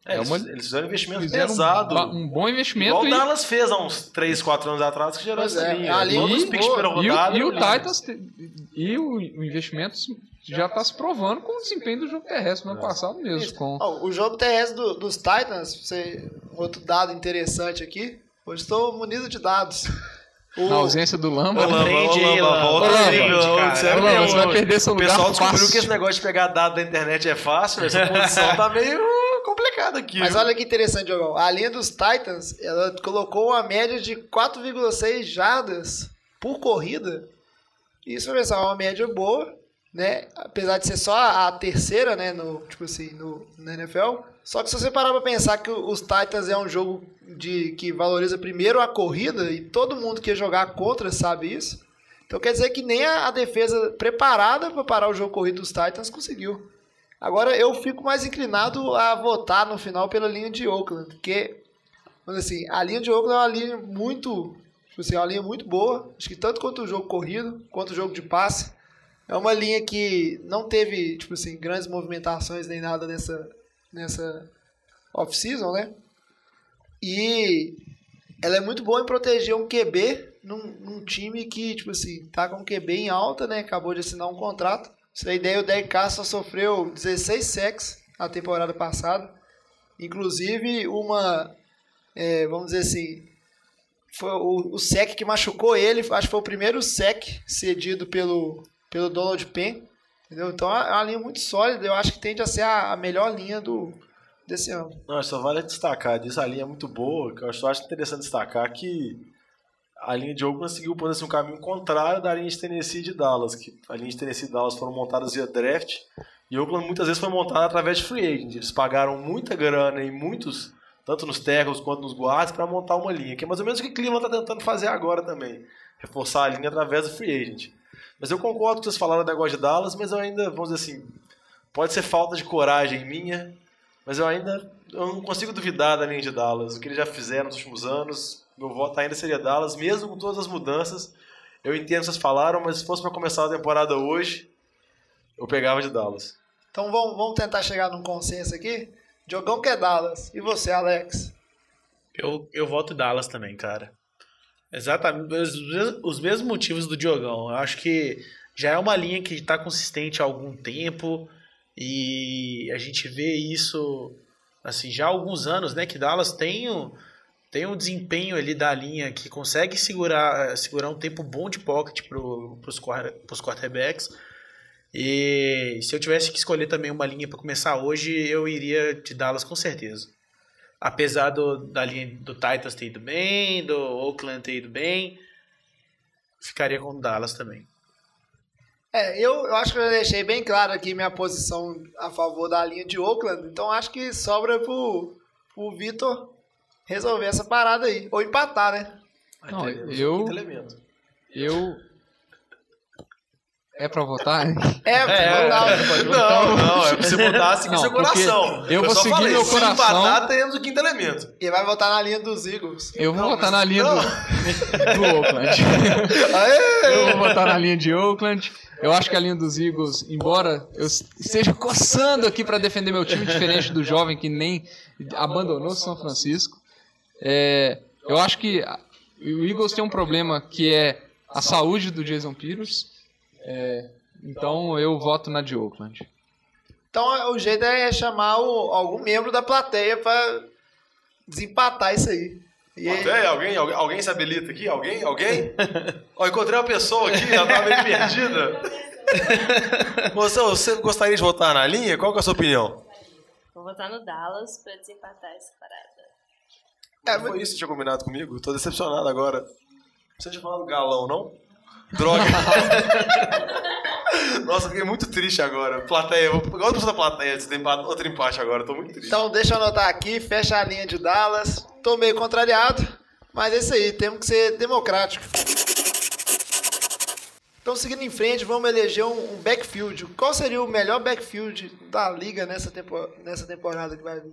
Speaker 2: É,
Speaker 6: É
Speaker 2: eles,
Speaker 6: uma-
Speaker 2: eles fizeram um investimento
Speaker 6: fizeram
Speaker 2: pesado.
Speaker 6: um, um bom investimento.
Speaker 2: Igual o
Speaker 6: e-
Speaker 2: Dallas fez há uns 3, 4 anos atrás, que gerou
Speaker 3: Pois
Speaker 2: essa
Speaker 3: é,
Speaker 2: linha.
Speaker 3: a linha
Speaker 2: Todos os picks
Speaker 3: boa.
Speaker 2: pela
Speaker 6: E, o- e o. Titans e o, o investimento já está se provando com o desempenho do jogo terrestre no ano passado mesmo. Com,
Speaker 3: o jogo terrestre do- dos Titans, você, outro dado interessante aqui. Hoje estou munido de dados. O-
Speaker 6: na ausência do Lamba.
Speaker 2: Ô, Lamba,
Speaker 1: Aprende
Speaker 2: ô,
Speaker 1: aí,
Speaker 2: Lamba, volta
Speaker 6: Ô,
Speaker 1: Lamba,
Speaker 2: meu.
Speaker 1: cara.
Speaker 2: Sério
Speaker 6: Lamba, você vai perder seu
Speaker 2: O
Speaker 6: lugar
Speaker 2: pessoal descobriu
Speaker 6: fácil.
Speaker 2: que esse negócio de pegar dado da internet é fácil, essa (laughs) posição tá meio complicada aqui.
Speaker 3: Mas
Speaker 2: viu?
Speaker 3: olha que interessante, Diogão. A linha dos Titans, ela colocou uma média de 4,6 jardas por corrida. Isso, pessoal, é uma média boa, né? Apesar de ser só a terceira, né, no, tipo assim, no, na NFL. Só que se você parar pra pensar que os Titans é um jogo de que valoriza primeiro a corrida e todo mundo que jogar contra sabe isso. Então quer dizer que nem a, a defesa preparada para parar o jogo corrido dos Titans conseguiu. Agora eu fico mais inclinado a votar no final pela linha de Oakland, porque assim, a linha de Oakland é uma linha muito, tipo assim, é uma linha muito boa, acho que tanto quanto o jogo corrido, quanto o jogo de passe. É uma linha que não teve, tipo assim, grandes movimentações nem nada nessa nessa off-season, né? E ela é muito boa em proteger um QB num, num time que, tipo assim, tá com um QB em alta, né? Acabou de assinar um contrato. Essa ideia, o Derek Carr só sofreu 16 sacks na temporada passada. Inclusive, uma, é, vamos dizer assim, foi o, o sec que machucou ele, acho que foi o primeiro sec cedido pelo, pelo Donald Penn. Entendeu? Então é uma linha muito sólida, eu acho que tende a ser a, a melhor linha do, desse ano.
Speaker 2: Não, só vale destacar disso, a linha é muito boa, que eu só acho interessante destacar que a linha de jogo conseguiu fazer assim, um caminho contrário da linha de Tennessee e de Dallas, que a linha de Tennessee e Dallas foram montadas via draft, e Oakland muitas vezes foi montada através de free agent. Eles pagaram muita grana em muitos, tanto nos tackles quanto nos guards, para montar uma linha, que é mais ou menos o que Cleveland está tentando fazer agora também, reforçar a linha através do free agent. Mas eu concordo com vocês falaram do negócio de Dallas, mas eu ainda, vamos dizer assim, pode ser falta de coragem minha, mas eu ainda eu não consigo duvidar da linha de Dallas. O que eles já fizeram nos últimos anos, meu voto ainda seria Dallas, mesmo com todas as mudanças. Eu entendo o que vocês falaram, mas se fosse para começar a temporada hoje, eu pegava de Dallas.
Speaker 3: Então vamos, vamos tentar chegar num consenso aqui. Diogão que é Dallas. E você, Alex?
Speaker 1: Eu, eu voto Dallas também, cara. Exatamente. Os, os mesmos motivos do Diogão. Eu acho que já é uma linha que está consistente há algum tempo e a gente vê isso assim já há alguns anos, né? Que Dallas tem um, tem um desempenho ali da linha que consegue segurar, segurar um tempo bom de pocket para os quarterbacks. E se eu tivesse que escolher também uma linha para começar hoje, eu iria de Dallas com certeza. Apesar do, da linha do Titans ter ido bem, do Oakland ter ido bem, ficaria com o Dallas também.
Speaker 3: É, eu, eu acho que eu deixei bem claro aqui minha posição a favor da linha de Oakland, então acho que sobra pro, pro Vitor resolver essa parada aí. Ou empatar, né?
Speaker 6: Não, eu. Eu. É pra votar?
Speaker 3: É, é,
Speaker 2: votar. Não, não, é pra você votar seguir
Speaker 6: Não,
Speaker 2: seu
Speaker 6: porque
Speaker 2: coração.
Speaker 6: eu vou
Speaker 2: só
Speaker 6: seguir
Speaker 2: falei,
Speaker 6: meu
Speaker 2: se
Speaker 6: coração.
Speaker 2: empatar, teremos o quinto elemento.
Speaker 3: E vai votar na linha dos Eagles.
Speaker 6: Eu vou
Speaker 2: Não,
Speaker 6: votar na linha
Speaker 2: não.
Speaker 6: do, (laughs) do Oakland. Eu vou votar na linha de Oakland. Eu acho que a linha dos Eagles, embora eu esteja coçando aqui para defender meu time, diferente do jovem que nem abandonou São Francisco, é, eu acho que o Eagles tem um problema que é a saúde do Jason Peters. É, então eu voto na de Oakland.
Speaker 3: Então o jeito é chamar o- algum membro da plateia pra desempatar isso aí. E aí-
Speaker 2: Até, alguém, alguém, alguém se habilita aqui? Alguém? Alguém? Ó, encontrei uma pessoa aqui, ela tá meio perdida. (laughs) Moção, você gostaria de votar na linha? Qual que é a sua opinião?
Speaker 9: Vou votar no Dallas pra desempatar essa parada.
Speaker 2: É, foi isso que tinha combinado comigo? Tô decepcionado agora. Você tinha falado galão, não? Droga. (laughs) Nossa, fiquei muito triste agora. Plateia, vou igual pessoa da plateia, você tem empate- outro empate agora, tô muito triste.
Speaker 3: Então deixa eu anotar aqui, fecha a linha de Dallas. Tô meio contrariado, mas é isso aí, temos que ser democrático. Então seguindo em frente, vamos eleger um, um backfield. Qual seria o melhor backfield da liga nessa, tempo, nessa temporada que vai vir?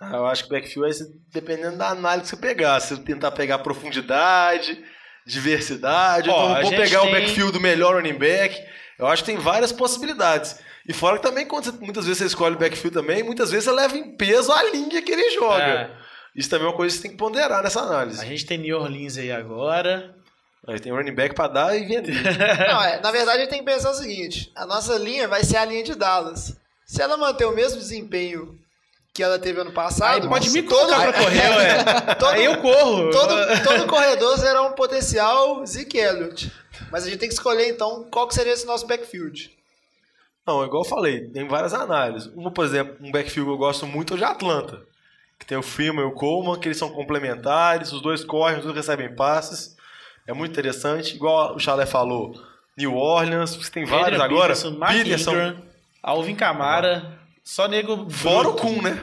Speaker 2: Ah, eu acho que backfield é dependendo da análise que você pegar. Se você tentar pegar profundidade, diversidade,
Speaker 1: Ó,
Speaker 2: então vou pegar o
Speaker 1: tem-
Speaker 2: backfield do melhor running back. Eu acho que tem várias possibilidades. E fora que também, quando você- muitas vezes você escolhe o backfield também, muitas vezes você leva em peso a linha que ele joga.
Speaker 1: É.
Speaker 2: Isso também é uma coisa que você tem que ponderar nessa análise.
Speaker 1: A gente tem New Orleans aí agora.
Speaker 2: Aí tem running back pra dar e vender. (laughs)
Speaker 3: Não, é, na verdade a gente tem que pensar o seguinte: a nossa linha vai ser a linha de Dallas. Se ela manter o mesmo desempenho que ela teve ano passado,
Speaker 1: Aí pode me
Speaker 3: todo-
Speaker 1: colocar pra correr, ué. (laughs)
Speaker 3: todo-
Speaker 1: Aí eu corro.
Speaker 3: Todo, todo corredor será um potencial Zeke Elliott. Mas a gente tem que escolher então qual que seria esse nosso backfield.
Speaker 2: Não, igual eu falei, tem várias análises. Uma, por exemplo, um backfield que eu gosto muito é o de Atlanta. Que tem o Freeman e o Coleman, que eles são complementares, os dois correm, os dois recebem passes. É muito interessante. Igual o Chalé falou, New Orleans, você tem vários agora.
Speaker 1: Peterson, Mark
Speaker 2: Peterson,
Speaker 1: Ingram, Alvin Camara, só nego.
Speaker 2: fora o
Speaker 1: bruto.
Speaker 2: Kuhn, né?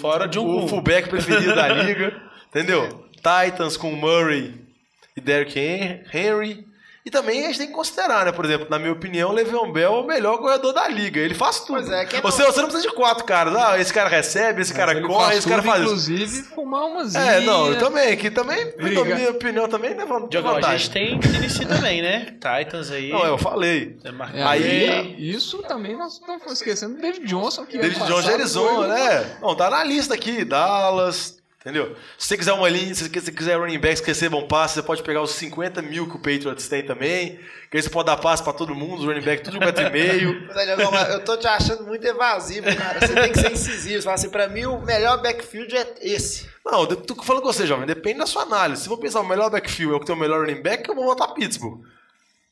Speaker 1: Fora de um
Speaker 2: O fullback (laughs) preferido da liga. Entendeu? Titans com Murray e Derrick Hen- Henry. E também a gente tem que considerar, né? Por exemplo, na minha opinião, o Le'Veon Bell é o melhor corredor da liga. Ele faz tudo.
Speaker 3: Pois é, quem não-
Speaker 2: você, você não precisa de quatro caras. Ah, esse cara recebe, esse cara corre, esse cara faz isso.
Speaker 6: Inclusive, fumar umas
Speaker 2: É, não, eu também, que também,
Speaker 6: Briga.
Speaker 2: na minha opinião, também leva
Speaker 1: Diogão, a gente tem Tennessee também, né? Titans aí.
Speaker 2: Não, eu falei.
Speaker 1: É,
Speaker 6: É,
Speaker 2: Aí-
Speaker 6: aí, isso também nós estamos esquecendo do David Johnson. Que
Speaker 2: David
Speaker 6: ano
Speaker 2: Jones de Arizona, né? Não, tá na lista aqui, Dallas, entendeu? Se você quiser uma linha, se você quiser running backs que recebam passe, você pode pegar os 50 mil que o Patriots tem também, que aí você pode dar passe pra todo mundo, os running backs tudo de um metro e meio. (laughs)
Speaker 3: Mas, Diogão, mas eu tô te achando muito evasivo, cara. Você tem que ser incisivo. Você fala assim, pra mim o melhor backfield é esse.
Speaker 2: Não, eu tô falando com você, jovem, depende da sua análise. Se eu vou pensar o melhor backfield é o que tem o melhor running back, eu vou votar Pittsburgh.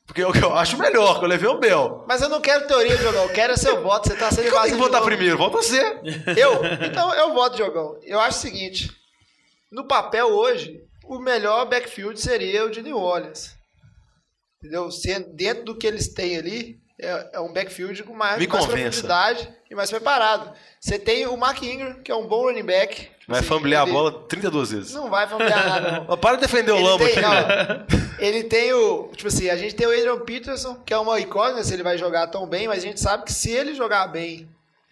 Speaker 2: Porque o que eu acho melhor, que eu levei o Bell.
Speaker 3: Mas eu não quero teoria, Diogão. Eu quero seu voto. Você tá sendo
Speaker 2: Quem tem que votar primeiro? Volta você. (laughs)
Speaker 3: Eu? Então eu voto, Diogão. Eu acho o seguinte. No papel hoje, o melhor backfield seria o de New Orleans. Entendeu? Sendo dentro do que eles têm ali, é, é um backfield com mais,
Speaker 2: Me
Speaker 3: mais profundidade e mais preparado. Você tem o Mark Ingram, que é um bom running back.
Speaker 2: Vai fambilear a bola 32 vezes.
Speaker 3: Não vai fambilear nada, (laughs) não.
Speaker 2: Para de defender o
Speaker 3: Ele
Speaker 2: Lambo
Speaker 3: tem-
Speaker 2: aqui, velho.
Speaker 3: Ele tem o. Tipo assim, a gente tem o Adrian Peterson, que é uma incógnita se ele vai jogar tão bem, mas a gente sabe que se ele jogar bem,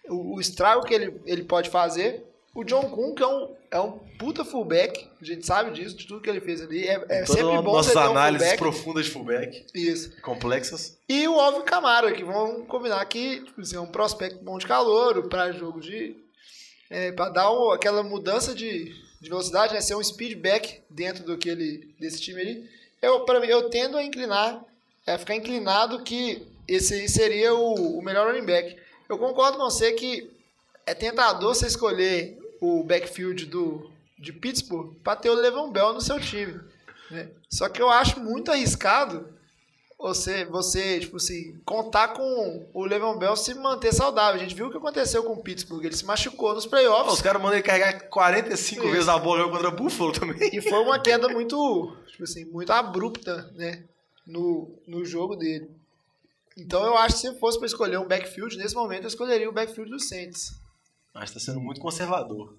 Speaker 3: o, o estrago que ele, ele pode fazer. O John Kuhn, que é um, é um puta fullback, a gente sabe disso, de tudo que ele fez ali. É, é sempre bom
Speaker 2: nossas
Speaker 3: você ter um
Speaker 2: análises
Speaker 3: fullback.
Speaker 2: profundas de fullback,
Speaker 3: Isso.
Speaker 2: complexas.
Speaker 3: E o Alvin Camara, que vão combinar que tipo assim, é um prospecto bom de calor para jogo de. É, para dar o- aquela mudança de, de velocidade, né? Ser um speedback dentro do que ele, desse time ali. Eu, pra mim, eu tendo a inclinar, é, ficar inclinado que esse aí seria o, o melhor running back. Eu concordo com você que é tentador você escolher o backfield do, de Pittsburgh para ter o Le'Veon Bell no seu time. né? Só que eu acho muito arriscado você, você, tipo assim, contar com o Le'Veon Bell se manter saudável. A gente viu o que aconteceu com o Pittsburgh. Ele se machucou nos playoffs
Speaker 2: os caras mandam ele carregar 45
Speaker 3: Isso.
Speaker 2: vezes a bola contra o Buffalo também.
Speaker 3: e foi uma queda muito, tipo assim, muito abrupta, né, no, no jogo dele. Então eu acho que se fosse para escolher um backfield, nesse momento eu escolheria o backfield do Saints.
Speaker 2: Mas tá sendo muito conservador.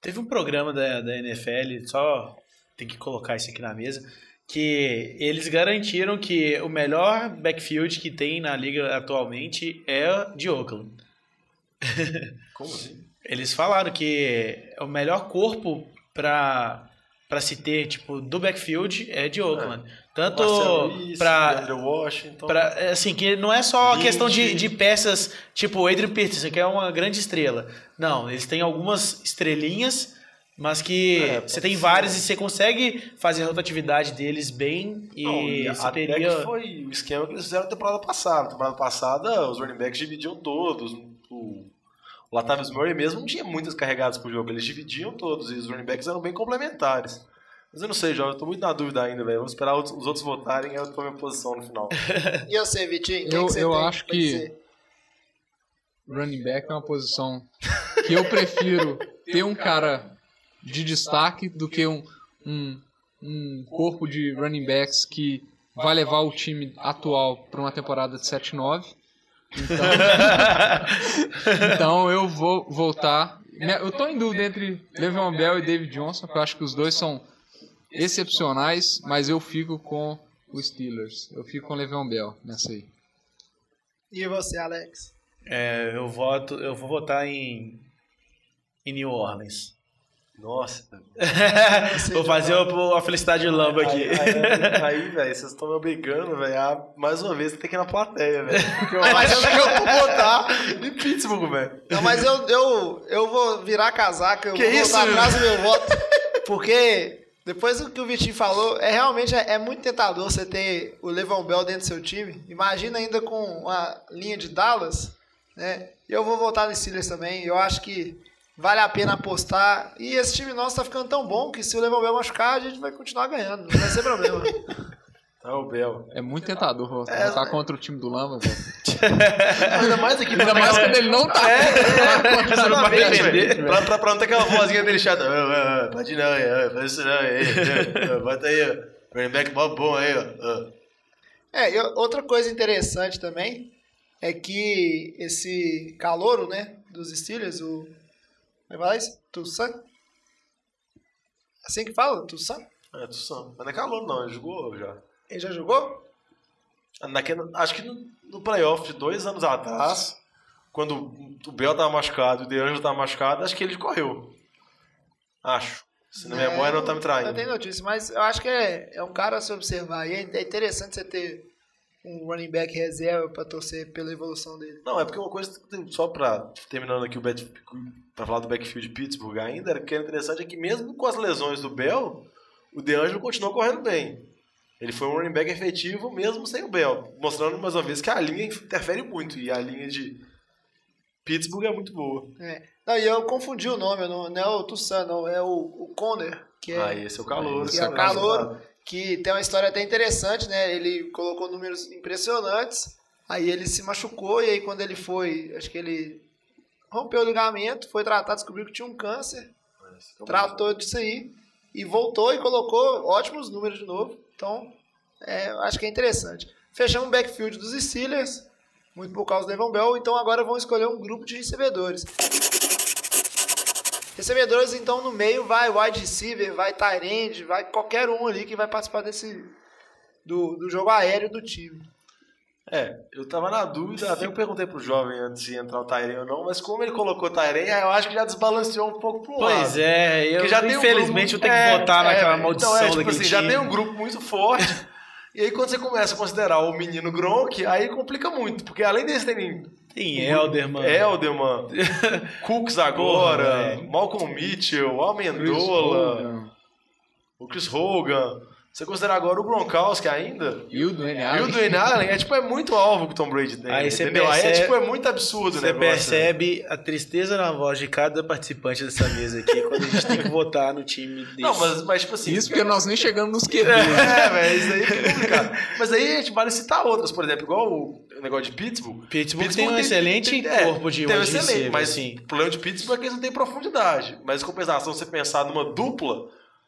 Speaker 1: Teve um programa da, da NFL, só tem que colocar isso aqui na mesa, que eles garantiram que o melhor backfield que tem na liga atualmente é de Oakland.
Speaker 2: Como assim? (laughs)
Speaker 1: Eles falaram que o melhor corpo para para se ter, tipo, do backfield é de Oakland. Tanto
Speaker 2: Marcelo Reese,
Speaker 1: para
Speaker 2: Washington.
Speaker 1: Pra, é, assim, que não é só
Speaker 2: Lynch.
Speaker 1: questão de, de peças tipo o Adrian Peterson, que é uma grande estrela. Não, eles têm algumas estrelinhas, mas que
Speaker 2: É,
Speaker 1: você tem
Speaker 2: ser.
Speaker 1: várias e você consegue fazer a rotatividade deles bem e,
Speaker 2: Não, e até
Speaker 1: teria...
Speaker 2: que foi o esquema que eles fizeram na temporada passada. Na temporada passada, os running backs dividiam todos. O, o Latavius Murray mesmo não tinha muitas carregadas por jogo. Eles dividiam todos e os running backs eram bem complementares. Mas eu não sei, Jovem, eu tô muito na dúvida ainda, velho. Vamos esperar os os outros votarem e eu tomo minha posição no final. (laughs)
Speaker 3: E você, Vitinho? Quem
Speaker 6: Eu- eu
Speaker 3: tem
Speaker 6: acho que-
Speaker 3: dizer?
Speaker 6: running back é uma posição que eu prefiro (laughs) ter um cara de destaque do que um, um, um corpo de running backs que vai levar o time atual para uma temporada de 7-9. Então, (laughs) então eu vou voltar. Eu tô em dúvida entre Le'Veon Bell e David Johnson, porque eu acho que os dois são excepcionais, mas eu fico com os Steelers. Eu fico com Le'Veon Bell nessa aí.
Speaker 3: E você, Alex?
Speaker 1: É, eu voto, eu vou votar em, em New Orleans.
Speaker 2: Nossa. (laughs)
Speaker 1: vou fazer o- a felicidade de Lambo aqui.
Speaker 2: Aí, aí, aí, velho, vocês estão me obrigando, velho. a- Mais uma vez, tem que ir na plateia, velho. Porque eu
Speaker 3: Mas
Speaker 2: acho
Speaker 3: eu-
Speaker 2: que eu vou (laughs) votar em Pittsburgh, velho.
Speaker 3: Não, mas eu, eu, eu vou virar casaca, eu
Speaker 2: Que
Speaker 3: vou
Speaker 2: isso?
Speaker 3: voltar atrás do meu voto. Porque depois do que o Vitinho falou, é realmente é, é muito tentador você ter o Levon Bell dentro do seu time. Imagina ainda com uma linha de Dallas, né? Eu vou votar no Steelers também. Eu acho que vale a pena apostar. E esse time nosso tá ficando tão bom que se o Levon Bell machucar, a gente vai continuar ganhando. Não vai ser problema.
Speaker 2: Tá o Bel.
Speaker 6: É muito tentador votar contra o time do Lama, velho.
Speaker 2: Ainda mais aqui
Speaker 6: Ainda mais quando ele não tá.
Speaker 2: Exatamente,
Speaker 1: vai
Speaker 2: velho. Pra, pra, pra não ter aquela vozinha dele chata. "Ah, ah, ah, Pode não, ah, faz isso não. aí, ah, ah, Bota aí, ó. Running back mó bom aí, ó. ah."
Speaker 3: É, e outra coisa interessante também é que esse calouro, né, dos Steelers, o. Como é que fala isso? Tussan? Assim que fala? Tussan?
Speaker 2: É, tu só. Mas não é calor, não. Ele jogou já.
Speaker 3: Ele já jogou?
Speaker 2: Naquele, acho que no, no playoff de dois anos atrás, quando o Bell tava machucado e o DeAngelo tava machucado, acho que ele correu. Acho. Se na minha memória não tá me
Speaker 3: Não
Speaker 2: traindo.
Speaker 3: tem notícia, mas eu acho que é, é um cara a se observar. E é é interessante você ter um running back reserva pra torcer pela evolução dele.
Speaker 2: Não, é porque uma coisa, só pra, terminando aqui o pra falar do backfield de Pittsburgh ainda, era que era interessante é que mesmo com as lesões do Bell, o DeAngelo continuou correndo bem. Ele foi um running back efetivo mesmo sem o Bell, mostrando mais uma vez que a linha interfere muito, e a linha de Pittsburgh é muito boa.
Speaker 3: É. Não, e eu confundi o nome, não, não é o Tussan, não, é o, o Conner, que é,
Speaker 2: Ah, esse é o calor.
Speaker 3: que é o Calouro, que tem uma história até interessante, né? Ele colocou números impressionantes, aí ele se machucou, e aí quando ele foi, acho que ele rompeu o ligamento, foi tratar, descobriu que tinha um câncer, tratou disso aí, e voltou e colocou ótimos números de novo. Então, é, acho que é interessante. Fechamos o backfield dos Steelers, muito por causa do Evan Bell, então agora vão escolher um grupo de recebedores. Recebedores, então, no meio vai wide receiver, vai tight end, vai qualquer um ali que vai participar desse do, do jogo aéreo do time.
Speaker 2: É, eu tava na dúvida, até eu perguntei pro jovem antes de entrar o Tairen ou não, mas como ele colocou o Tairen, eu acho que já desbalanceou um pouco pro lado.
Speaker 1: Pois é, eu
Speaker 2: já tem um
Speaker 1: infelizmente eu
Speaker 2: grupo-
Speaker 1: tenho que
Speaker 2: é,
Speaker 1: votar
Speaker 2: é,
Speaker 1: naquela
Speaker 2: então,
Speaker 1: maldição
Speaker 2: é, tipo
Speaker 1: daquele
Speaker 2: assim, Já
Speaker 1: time.
Speaker 2: tem um grupo muito forte. e aí quando você começa a considerar o menino Gronk, aí complica muito, porque além deles terem
Speaker 1: Tem Elderman.
Speaker 2: Elderman, (laughs) Cooks agora,
Speaker 1: Porra, velho.
Speaker 2: Malcolm Mitchell,
Speaker 6: Hogan,
Speaker 2: o Chris Hogan. Você considerar agora o Gronkowski ainda,
Speaker 6: E o Dwayne
Speaker 2: e o
Speaker 6: Allen.
Speaker 2: Dwayne Allen, é tipo, é muito alvo que o Tom Brady tem.
Speaker 1: Aí você
Speaker 2: entendeu? Aí é,
Speaker 1: percebe-
Speaker 2: tipo, é muito absurdo o
Speaker 1: Você percebe a tristeza na voz de cada participante dessa mesa aqui quando a gente tem que votar no time desse.
Speaker 2: Não, mas, mas tipo assim.
Speaker 6: Isso porque nós nem chegamos nos QB.
Speaker 2: É, (laughs) velho, isso aí é complicado. Mas aí a gente vale citar outras, por exemplo, igual o negócio de Pittsburgh.
Speaker 1: Pittsburgh tem um excelente
Speaker 2: é,
Speaker 1: corpo de
Speaker 2: tem um excelente,
Speaker 1: receiver,
Speaker 2: mas
Speaker 1: assim.
Speaker 2: o problema de Pittsburgh é que eles não têm profundidade. Mas em compensação, você pensar numa dupla,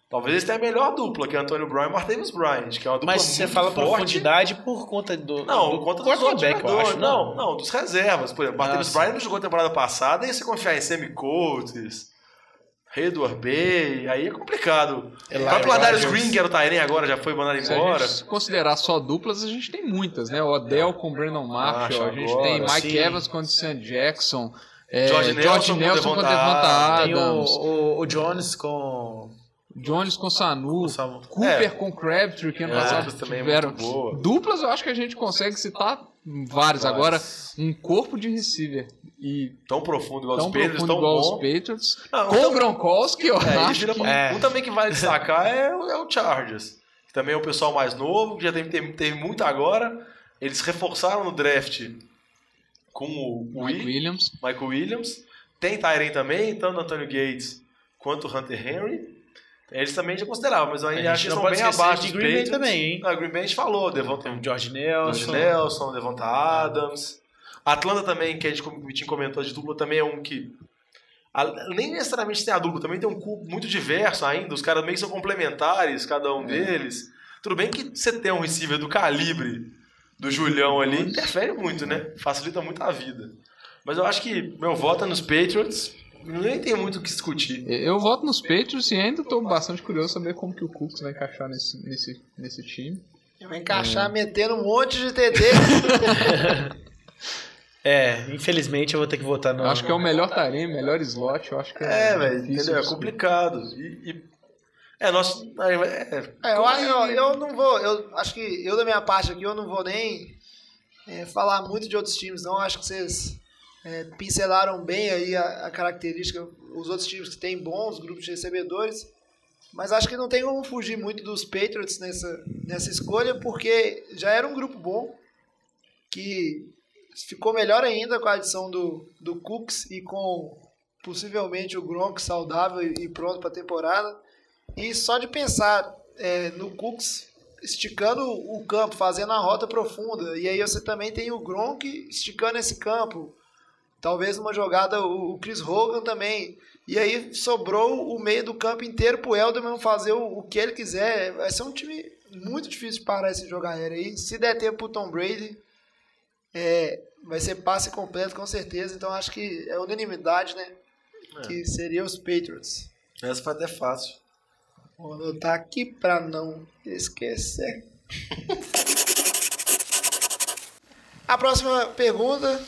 Speaker 2: talvez eles tenham a melhor dupla, que é Antônio Brown e Martavis Bryant, que é uma dupla
Speaker 1: Mas você fala
Speaker 2: forte.
Speaker 1: profundidade por conta do.
Speaker 2: Não,
Speaker 1: do
Speaker 2: por conta dos outros
Speaker 1: quarterback, eu acho.
Speaker 2: Não, não, dos reservas. Por exemplo, Martavis
Speaker 1: Nossa.
Speaker 2: Bryant não jogou temporada passada, e você confiar em Sammy Coates, Edward Bay, aí é complicado.
Speaker 1: Eli
Speaker 2: o próprio Ladarius. Green, que era o Tyrene agora, já foi mandado
Speaker 6: Se a
Speaker 2: embora.
Speaker 6: gente considerar só duplas, a gente tem muitas, né? O Odell com o Brandon Marshall, a gente
Speaker 2: agora,
Speaker 6: tem Mike
Speaker 1: sim.
Speaker 6: Evans com o Sam Jackson, é,
Speaker 2: George
Speaker 6: George,
Speaker 2: Nelson com
Speaker 6: Nelson com o
Speaker 2: Devonta
Speaker 6: Devonta
Speaker 1: Tem o,
Speaker 6: Adams,
Speaker 1: o, o Jones com.
Speaker 6: Jones com Sanu,
Speaker 1: Samu.
Speaker 6: Cooper
Speaker 2: É.
Speaker 6: com Crabtree, que ano
Speaker 2: É,
Speaker 6: passado tiveram.
Speaker 2: boa.
Speaker 6: Duplas eu acho que a gente consegue citar vários. Agora, um corpo de receiver e
Speaker 2: Tão profundo igual
Speaker 6: tão
Speaker 2: os Patriots, tão
Speaker 6: igual os
Speaker 2: bom.
Speaker 6: Patriots.
Speaker 2: Não,
Speaker 6: com
Speaker 2: então-
Speaker 6: o Gronkowski, eu
Speaker 2: É,
Speaker 6: acho
Speaker 2: vira
Speaker 6: que...
Speaker 1: É.
Speaker 2: Um também que vale destacar é, o- é o Chargers. Que também é um pessoal mais novo, que já teve, teve, teve muito agora. Eles reforçaram no draft com o, o
Speaker 6: Mike
Speaker 2: Will-
Speaker 6: Williams.
Speaker 2: Michael Williams. Tem Tyren também, tanto o Antônio Gates quanto o Hunter Henry. Eles também já consideravam, mas eu
Speaker 1: A
Speaker 2: ainda acho que
Speaker 1: não pode
Speaker 2: bem abaixo
Speaker 1: de Green Bay também, hein?
Speaker 2: Não, Green Bay a gente falou, Devonta
Speaker 1: George
Speaker 2: George
Speaker 1: Nelson.
Speaker 2: Nelson, Devonta Adams. Atlanta também, que a gente o comentou de dupla, também é um que. a- Nem necessariamente tem a dupla, também tem um cu muito diverso ainda. Os caras meio que são complementares, cada um deles. Tudo bem que você tem um receiver do calibre do Julião ali, interfere muito, né? Facilita muito a vida. Mas eu acho que meu voto é nos Patriots. Nem tem muito o que discutir.
Speaker 6: Eu voto nos Patriots e ainda estou bastante curioso saber como que o Cooks vai encaixar nesse, nesse, nesse time.
Speaker 3: Vai encaixar metendo um monte de TD. (laughs)
Speaker 1: É, infelizmente eu vou ter que votar no.
Speaker 6: Eu acho que é o melhor tarém, melhor slot. Eu acho que é,
Speaker 2: É, velho, entendeu? É complicado. E, e- é, nós. É,
Speaker 3: É, eu, eu, eu não vou, eu acho que eu da minha parte aqui, eu não vou nem é, falar muito de outros times, não. Acho que vocês é, pincelaram bem aí a, a característica, os outros times que têm bons grupos de recebedores, mas acho que não tem como fugir muito dos Patriots nessa, nessa escolha, porque já era um grupo bom, que ficou melhor ainda com a adição do, do Cooks e com possivelmente o Gronk saudável e, pronto para a temporada. E só de pensar é, no Cooks esticando o campo, fazendo a rota profunda, e aí você também tem o Gronk esticando esse campo. Talvez uma jogada o, Chris Hogan também. E aí sobrou o meio do campo inteiro pro Elderman fazer o, o que ele quiser. Vai ser um time muito difícil de parar esse jogo aéreo aí. Se der tempo pro Tom Brady, é, vai ser passe completo com certeza. Então acho que é unanimidade, né? Que seria os Patriots.
Speaker 2: Essa foi até fácil.
Speaker 3: Vou anotar aqui para não esquecer. (laughs) A próxima pergunta,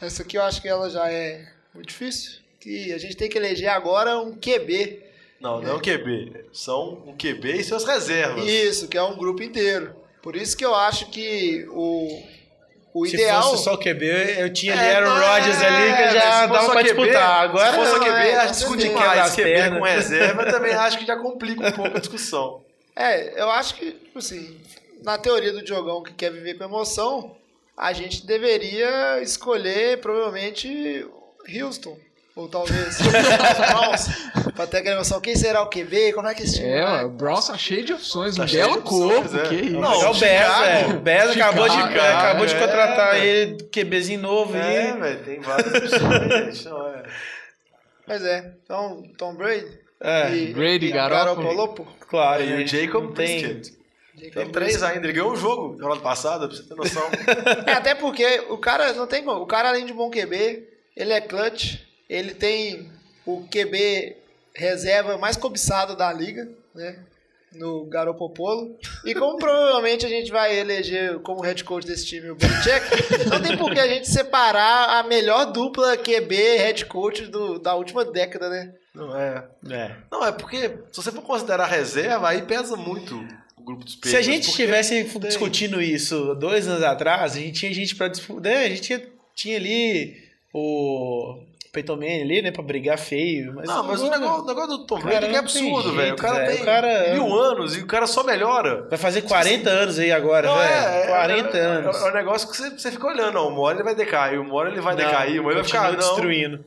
Speaker 3: essa aqui eu acho que ela já é muito difícil, que a gente tem que eleger agora um QB.
Speaker 2: Não, não é um QB. São um QB e suas reservas.
Speaker 3: Isso, que é um grupo inteiro. Por isso que eu acho que o, o
Speaker 1: Se
Speaker 3: ideal...
Speaker 1: fosse só o QB, eu tinha ali
Speaker 3: É,
Speaker 1: Aaron
Speaker 3: não,
Speaker 1: Rodgers
Speaker 3: é,
Speaker 1: ali que eu
Speaker 2: se
Speaker 1: já
Speaker 2: fosse
Speaker 1: dava
Speaker 2: só
Speaker 1: pra
Speaker 2: QB,
Speaker 1: disputar. Agora
Speaker 2: se fosse só QB,
Speaker 3: é,
Speaker 2: a
Speaker 3: com
Speaker 2: discutir
Speaker 3: certeza.
Speaker 1: Quebra as
Speaker 2: QB
Speaker 1: pernas.
Speaker 2: com reserva também acho que já complica um pouco a discussão. (laughs)
Speaker 3: É, eu acho que, tipo assim, na teoria do Diogão que quer viver com emoção, a gente deveria escolher, provavelmente, Houston. Ou talvez (laughs) Browns, pra ter aquela emoção. Quem será o QB? Como é que esse time
Speaker 6: É,
Speaker 3: vai?
Speaker 6: o Browns tá cheio de opções, um
Speaker 2: Tá cheio
Speaker 6: belo
Speaker 2: de
Speaker 6: corpo,
Speaker 2: é.
Speaker 6: que isso.
Speaker 2: Não,
Speaker 1: é o Bears,
Speaker 2: Chicago.
Speaker 1: velho. O Bears acabou de, acabou de
Speaker 2: é,
Speaker 1: contratar
Speaker 2: velho.
Speaker 1: ele, QBzinho novo
Speaker 2: É,
Speaker 1: aí.
Speaker 2: velho, tem várias opções, (laughs) é.
Speaker 3: Mas é, então, Tom Brady
Speaker 1: É,
Speaker 3: e,
Speaker 6: Brady,
Speaker 3: e
Speaker 6: Garoppolo.
Speaker 3: pô.
Speaker 1: claro.
Speaker 2: E
Speaker 1: né?
Speaker 2: o Jacob
Speaker 1: Não tem.
Speaker 2: Brisket. Tem três ainda. Ele ganhou um jogo no ano passado, pra você ter noção. (laughs)
Speaker 3: É, até porque o cara não tem como. O cara, além de bom QB, ele é clutch, ele tem o QB reserva mais cobiçado da liga, né? No Garopopolo. E como (laughs) provavelmente a gente vai eleger como head coach desse time o Belichick, não tem por que a gente separar a melhor dupla QB head coach do, da última década, né?
Speaker 2: Não é.
Speaker 1: É.
Speaker 2: Não, é porque se você for considerar reserva, aí pesa muito grupo dos
Speaker 1: Se a gente estivesse
Speaker 2: tem-
Speaker 1: discutindo isso dois anos atrás, a gente tinha gente pra disputar. né? A gente tinha, tinha ali o Peyton Manning ali, né? Pra brigar feio. Mas
Speaker 2: Não, mas o negócio, o negócio do Tom Brady é é
Speaker 1: não
Speaker 2: absurdo, velho. O cara tem
Speaker 1: O cara-
Speaker 2: mil anos e o cara só melhora.
Speaker 1: Vai fazer 40 anos aí agora,
Speaker 2: Não,
Speaker 1: velho.
Speaker 2: é,
Speaker 1: 40
Speaker 2: é,
Speaker 1: anos.
Speaker 2: É, é um negócio que você, você fica olhando, ó, uma hora ele vai decair, uma hora ele vai decair, uma hora ele vai ficar. Não,
Speaker 1: destruindo.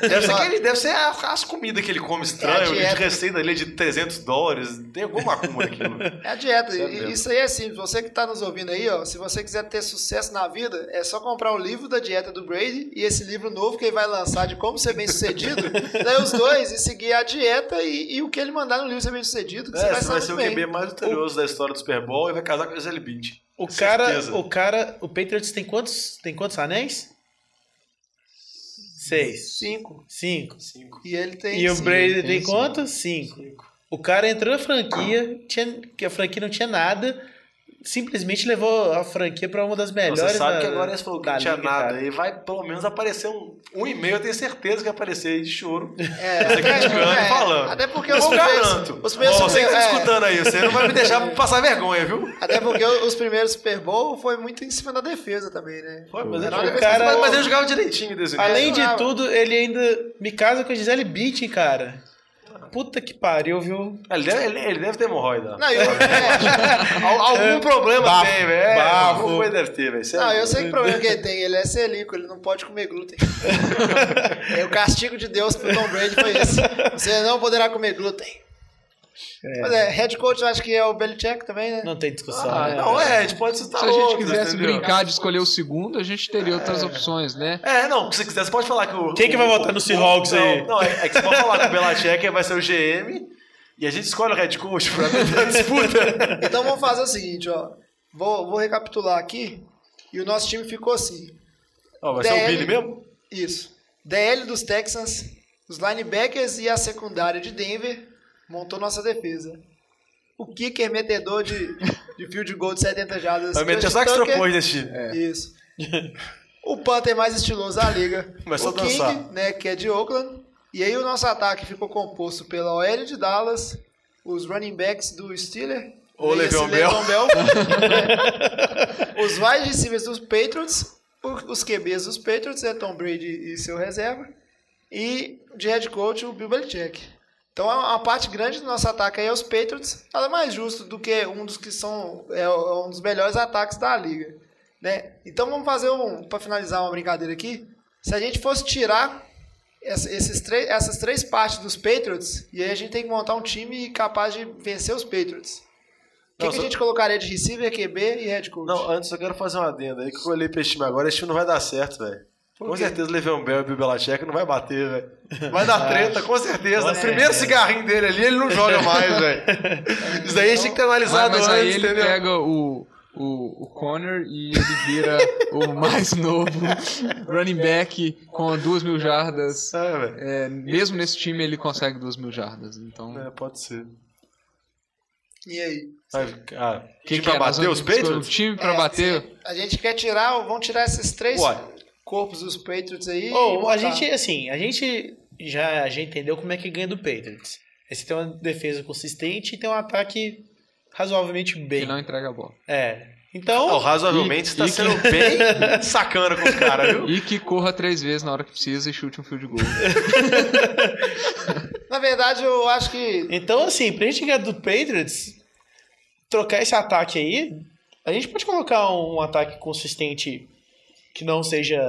Speaker 2: Deve ser, que ele- deve ser a- as comidas que ele come estranho,
Speaker 3: É a
Speaker 2: de
Speaker 3: dieta.
Speaker 2: receita ali de 300 dólares. Tem alguma acúmulo naquilo.
Speaker 3: É a dieta. E-
Speaker 2: mesmo.
Speaker 3: Isso aí é simples. Você que está nos ouvindo aí, ó, se você quiser ter sucesso na vida, é só comprar o livro da dieta do Brady e esse livro novo que ele vai lançar de como ser bem sucedido. (laughs) daí os dois e seguir a dieta e, e o que ele mandar no livro ser bem sucedido. Que
Speaker 2: É,
Speaker 3: você vai,
Speaker 2: você vai ser o. QB mais vitorioso da história do Super Bowl e vai casar com a Gisele Bündchen.
Speaker 1: O cara,
Speaker 2: certeza.
Speaker 1: o cara, o Patriots tem quantos, tem quantos anéis? Seis.
Speaker 3: Cinco.
Speaker 1: Cinco.
Speaker 2: Cinco.
Speaker 3: E ele tem.
Speaker 1: E o
Speaker 3: cinco.
Speaker 1: Brady
Speaker 6: tem cinco.
Speaker 1: quantos? Cinco. O cara entrou na franquia, tinha, que a franquia não tinha nada, simplesmente levou a franquia pra uma das melhores.
Speaker 2: Você sabe
Speaker 1: da-
Speaker 2: que agora eles falou que não tinha
Speaker 1: liga,
Speaker 2: nada.
Speaker 1: cara.
Speaker 2: E vai pelo menos aparecer um, um e-mail, eu tenho certeza que vai aparecer aí de choro.
Speaker 3: É,
Speaker 2: Você criticando
Speaker 3: é,
Speaker 2: e falando.
Speaker 3: Até porque
Speaker 2: eu
Speaker 3: os primeiros.
Speaker 2: garanto.
Speaker 3: Os primeiros
Speaker 2: Ó, você que tá
Speaker 3: é,
Speaker 2: escutando aí, você não vai me deixar passar vergonha, viu?
Speaker 3: Até porque os primeiros Super Bowl foi muito em cima da defesa também, né?
Speaker 2: Foi, mas,
Speaker 3: Era
Speaker 2: ele,
Speaker 1: o cara-
Speaker 2: mas, mas ele jogava direitinho desse
Speaker 1: Além de tudo, ele ainda me casa com a Gisele Bündchen, cara. Puta que pariu, viu?
Speaker 2: Ele deve, ele, ele deve ter hemorroida.
Speaker 3: Não, eu, é,
Speaker 2: Al- Algum problema
Speaker 1: Bafo,
Speaker 2: tem, velho. É. Alguma coisa deve ter, velho.
Speaker 3: Não, eu sei que o problema que ele tem, ele é celíaco, ele não pode comer glúten. É, (laughs) o castigo de Deus pro Tom Brady foi esse. Você não poderá comer glúten. Mas é, head coach eu acho que é o Belichick também, né?
Speaker 1: Não tem discussão.
Speaker 2: Ah,
Speaker 1: né?
Speaker 2: não, é, a gente pode citar
Speaker 6: Se a gente
Speaker 2: outros,
Speaker 6: quisesse
Speaker 2: entendeu?
Speaker 6: brincar de escolher o segundo, a gente teria outras opções, né?
Speaker 2: É, não, se você quiser, você pode falar que o.
Speaker 1: Quem que vai
Speaker 2: o-
Speaker 1: votar
Speaker 2: o-
Speaker 1: no Seahawks aí?
Speaker 2: Não, é, é que você pode falar que o Belichick vai ser o GM e a gente escolhe o head coach pra tentar disputa. (laughs)
Speaker 3: Então vamos fazer o seguinte, ó. Vou, vou recapitular aqui. E o nosso time ficou assim.
Speaker 2: Ó, vai ser o
Speaker 3: DL.
Speaker 2: Billy mesmo?
Speaker 3: Isso. DL dos Texans, os linebackers e a secundária de Denver montou nossa defesa. O kicker metedor de, de field goal de 70 jardas.
Speaker 2: Vai meter só extra point nesse time.
Speaker 3: Isso. O Panther mais estiloso da liga.
Speaker 2: Começou
Speaker 3: o
Speaker 2: a dançar.
Speaker 3: King, né, que é de Oakland. E aí o nosso ataque ficou composto pela OL de Dallas, os running backs do Steeler,
Speaker 2: O
Speaker 3: né, esse
Speaker 2: Le'Veon Bell.
Speaker 3: Bell, (laughs) os wide receivers dos Patriots, o- os QBs dos Patriots, é Tom Brady e seu reserva, e de head coach o Bill Belichick. Então a parte grande do nosso ataque aí é os Patriots, nada mais justo do que um dos que são é um dos melhores ataques da liga, né? Então vamos fazer um para finalizar uma brincadeira aqui. Se a gente fosse tirar esses três, essas três partes dos Patriots, e aí a gente tem que montar um time capaz de vencer os Patriots. O que, que a gente colocaria de receiver, QB e head coach?
Speaker 2: Não, antes eu quero fazer uma adenda aí que eu olhei pra esse time agora. Esse time não vai dar certo, velho. Com certeza o Le'Veon Bell e o Bill Belichick não vai bater, velho. Vai dar (laughs) treta, com certeza.
Speaker 1: Com
Speaker 2: O primeiro
Speaker 1: certeza.
Speaker 2: cigarrinho dele ali, ele não joga mais, velho. (laughs) Isso daí a gente tem que ter
Speaker 6: Mas,
Speaker 2: analisado
Speaker 6: mas aí
Speaker 2: antes,
Speaker 6: ele
Speaker 2: entendeu?
Speaker 6: pega o, o, o Connor e ele vira (laughs) o mais novo running back com duas mil jardas.
Speaker 2: É, velho.
Speaker 6: É, mesmo nesse time ele consegue duas mil jardas. Então,
Speaker 2: É, pode ser.
Speaker 3: E aí?
Speaker 2: Ah,
Speaker 6: Que
Speaker 2: time
Speaker 6: que
Speaker 2: pra
Speaker 6: é?
Speaker 2: Bater os Patriots?
Speaker 6: O time pra
Speaker 3: É,
Speaker 6: bater.
Speaker 3: A gente quer tirar, vamos tirar esses três
Speaker 2: Uai.
Speaker 3: Corpos dos Patriots aí.
Speaker 1: Ou a
Speaker 3: botar.
Speaker 1: gente, assim, a gente já, já entendeu como é que ganha do Patriots. Você tem uma defesa consistente e tem um ataque razoavelmente
Speaker 6: Que
Speaker 1: bem.
Speaker 6: não entrega a bola.
Speaker 1: É. Então,
Speaker 2: Não, razoavelmente está sendo (laughs) bem sacana com os caras, viu?
Speaker 6: E que corra três vezes na hora que precisa e chute um field goal. (laughs)
Speaker 3: Na verdade, eu acho que.
Speaker 1: então, assim, pra gente ganhar do Patriots, trocar esse ataque aí, a gente pode colocar um ataque consistente que não seja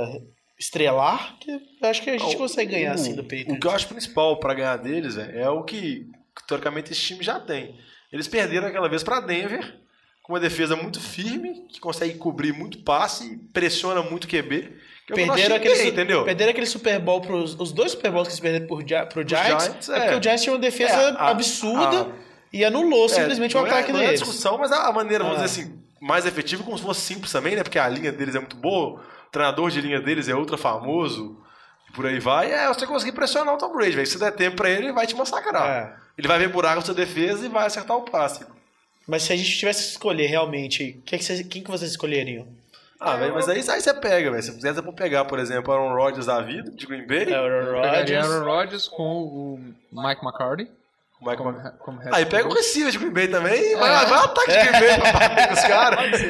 Speaker 1: estrelar, que eu acho que a gente consegue ganhar assim do
Speaker 2: O
Speaker 1: Patriots.
Speaker 2: que eu acho principal pra ganhar deles véio, é o que, teoricamente, esse time já tem. Eles perderam aquela vez pra Denver, com uma defesa muito firme, que consegue cobrir muito passe, pressiona muito QB. Que é o o nosso
Speaker 1: Perderam aquele, su-
Speaker 2: entendeu?
Speaker 1: perderam aquele Super Bowl pros. Os dois Super Bowls que eles perderam pro, pro Giants.
Speaker 2: Giants,
Speaker 1: é.
Speaker 2: é.
Speaker 1: porque o Giants tinha uma defesa
Speaker 2: É, a-
Speaker 1: absurda
Speaker 2: a-
Speaker 1: e anulou simplesmente o
Speaker 2: não é-
Speaker 1: ataque
Speaker 2: não é
Speaker 1: deles.
Speaker 2: discussão, mas a maneira, vamos dizer assim, mais efetiva, como se fosse simples também, né? Porque a linha deles é muito boa, o treinador de linha deles é ultra famoso, e por aí vai. É você conseguir pressionar o Tom Brady, velho. Se der tempo pra ele, ele vai te massacrar.
Speaker 1: É.
Speaker 2: Ele vai ver buraco na sua defesa e vai acertar o passe.
Speaker 1: Mas se a gente tivesse que escolher realmente, quem que vocês, quem que vocês escolheriam?
Speaker 2: Ah, velho, mas aí, aí você pega, velho. Se quiser, você pode pegar, por exemplo, Aaron Rodgers da vida, de Green Bay.
Speaker 1: Aaron
Speaker 6: Pegaria
Speaker 1: Rodgers.
Speaker 6: Aaron Rodgers com o Mike McCarthy.
Speaker 2: O Mike
Speaker 6: Como,
Speaker 2: Mc-
Speaker 6: como
Speaker 2: Aí pega o receiver de Green Bay também e vai, vai ao ataque de Green Bay pra bater com os caras.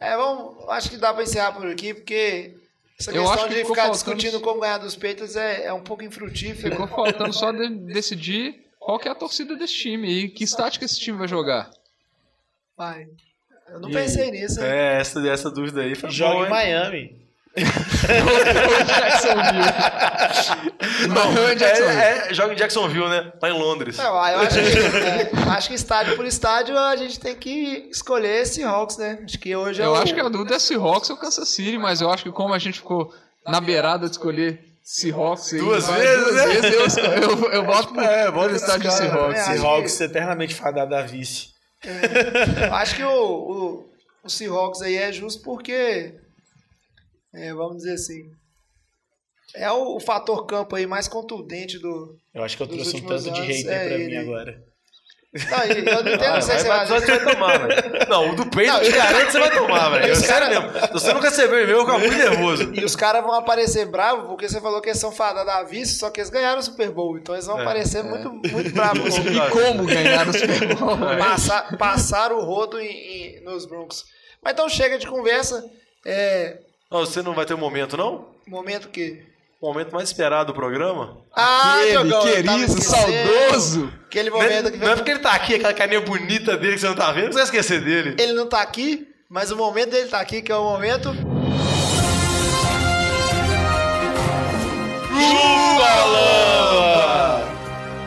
Speaker 3: É, vamos. Acho que dá pra encerrar por aqui, porque essa
Speaker 6: Eu
Speaker 3: questão
Speaker 6: acho que
Speaker 3: de
Speaker 6: ficou
Speaker 3: ficar
Speaker 6: faltando-
Speaker 3: discutindo como ganhar dos Patriots é, é um pouco infrutífero.
Speaker 6: Ficou faltando só de- decidir qual que é a torcida desse time e que estática esse time vai jogar.
Speaker 3: Vai. Eu não
Speaker 2: E-
Speaker 3: pensei nisso?
Speaker 2: É, essa, essa dúvida aí foi
Speaker 1: Joga
Speaker 2: boa,
Speaker 1: em
Speaker 2: hein?
Speaker 1: Miami.
Speaker 6: Não, é Jacksonville.
Speaker 2: É, é, joga em Jacksonville, né? Lá em Londres.
Speaker 3: Não, eu acho que, (laughs) é, acho que estádio por estádio a gente tem que escolher esse Hawks, né? Acho que hoje é
Speaker 6: Eu
Speaker 3: o...
Speaker 6: acho que a dúvida é Seahawks ou Kansas City, mas eu acho que como a gente ficou na beirada de escolher Seahawks
Speaker 2: Duas
Speaker 6: vai-
Speaker 2: vezes,
Speaker 6: duas
Speaker 2: né?
Speaker 6: vezes, eu, eu, eu voto pro,
Speaker 2: É, bota
Speaker 6: estádio Seahawks.
Speaker 1: Seahawks eternamente fadado a vice.
Speaker 3: Eu acho que o, o, o Seahawks aí é justo porque, é, vamos dizer assim, é o, o fator campo aí mais contundente do...
Speaker 1: Eu acho que eu trouxe um tanto de hater
Speaker 3: é
Speaker 1: pra
Speaker 3: ele.
Speaker 1: mim agora.
Speaker 3: Não, eu não entendo (laughs)
Speaker 2: Ah,
Speaker 3: não sei
Speaker 2: vai,
Speaker 3: se
Speaker 2: vai,
Speaker 3: você
Speaker 2: vai, vai tomar, velho. Não, o do peito eu te garanto que você vai tomar, velho. Eu
Speaker 3: cara-
Speaker 2: mesmo. Se você não recebeu e-mail, eu fico muito nervoso.
Speaker 3: E os caras vão aparecer bravos porque você falou que eles são fadados à vice, só que eles ganharam o Super Bowl. Então eles vão
Speaker 2: É,
Speaker 3: aparecer muito, muito bravos.
Speaker 6: E como ganhar o Super Bowl? (laughs)
Speaker 3: Passar, passar o rodo em, em- nos Broncos. Mas então chega de conversa. É,
Speaker 2: Não, você não vai ter um momento, não?
Speaker 3: momento que.
Speaker 2: O momento mais esperado do programa?
Speaker 3: Ah,
Speaker 6: Aquele
Speaker 3: tava
Speaker 6: querido, saudoso.
Speaker 3: Aquele
Speaker 2: Não é,
Speaker 3: momento que
Speaker 2: não é porque ele tá aqui, aquela carinha bonita dele que você não tá vendo, você vai esquecer dele.
Speaker 3: ele não tá aqui, mas o momento dele tá aqui, que é o momento.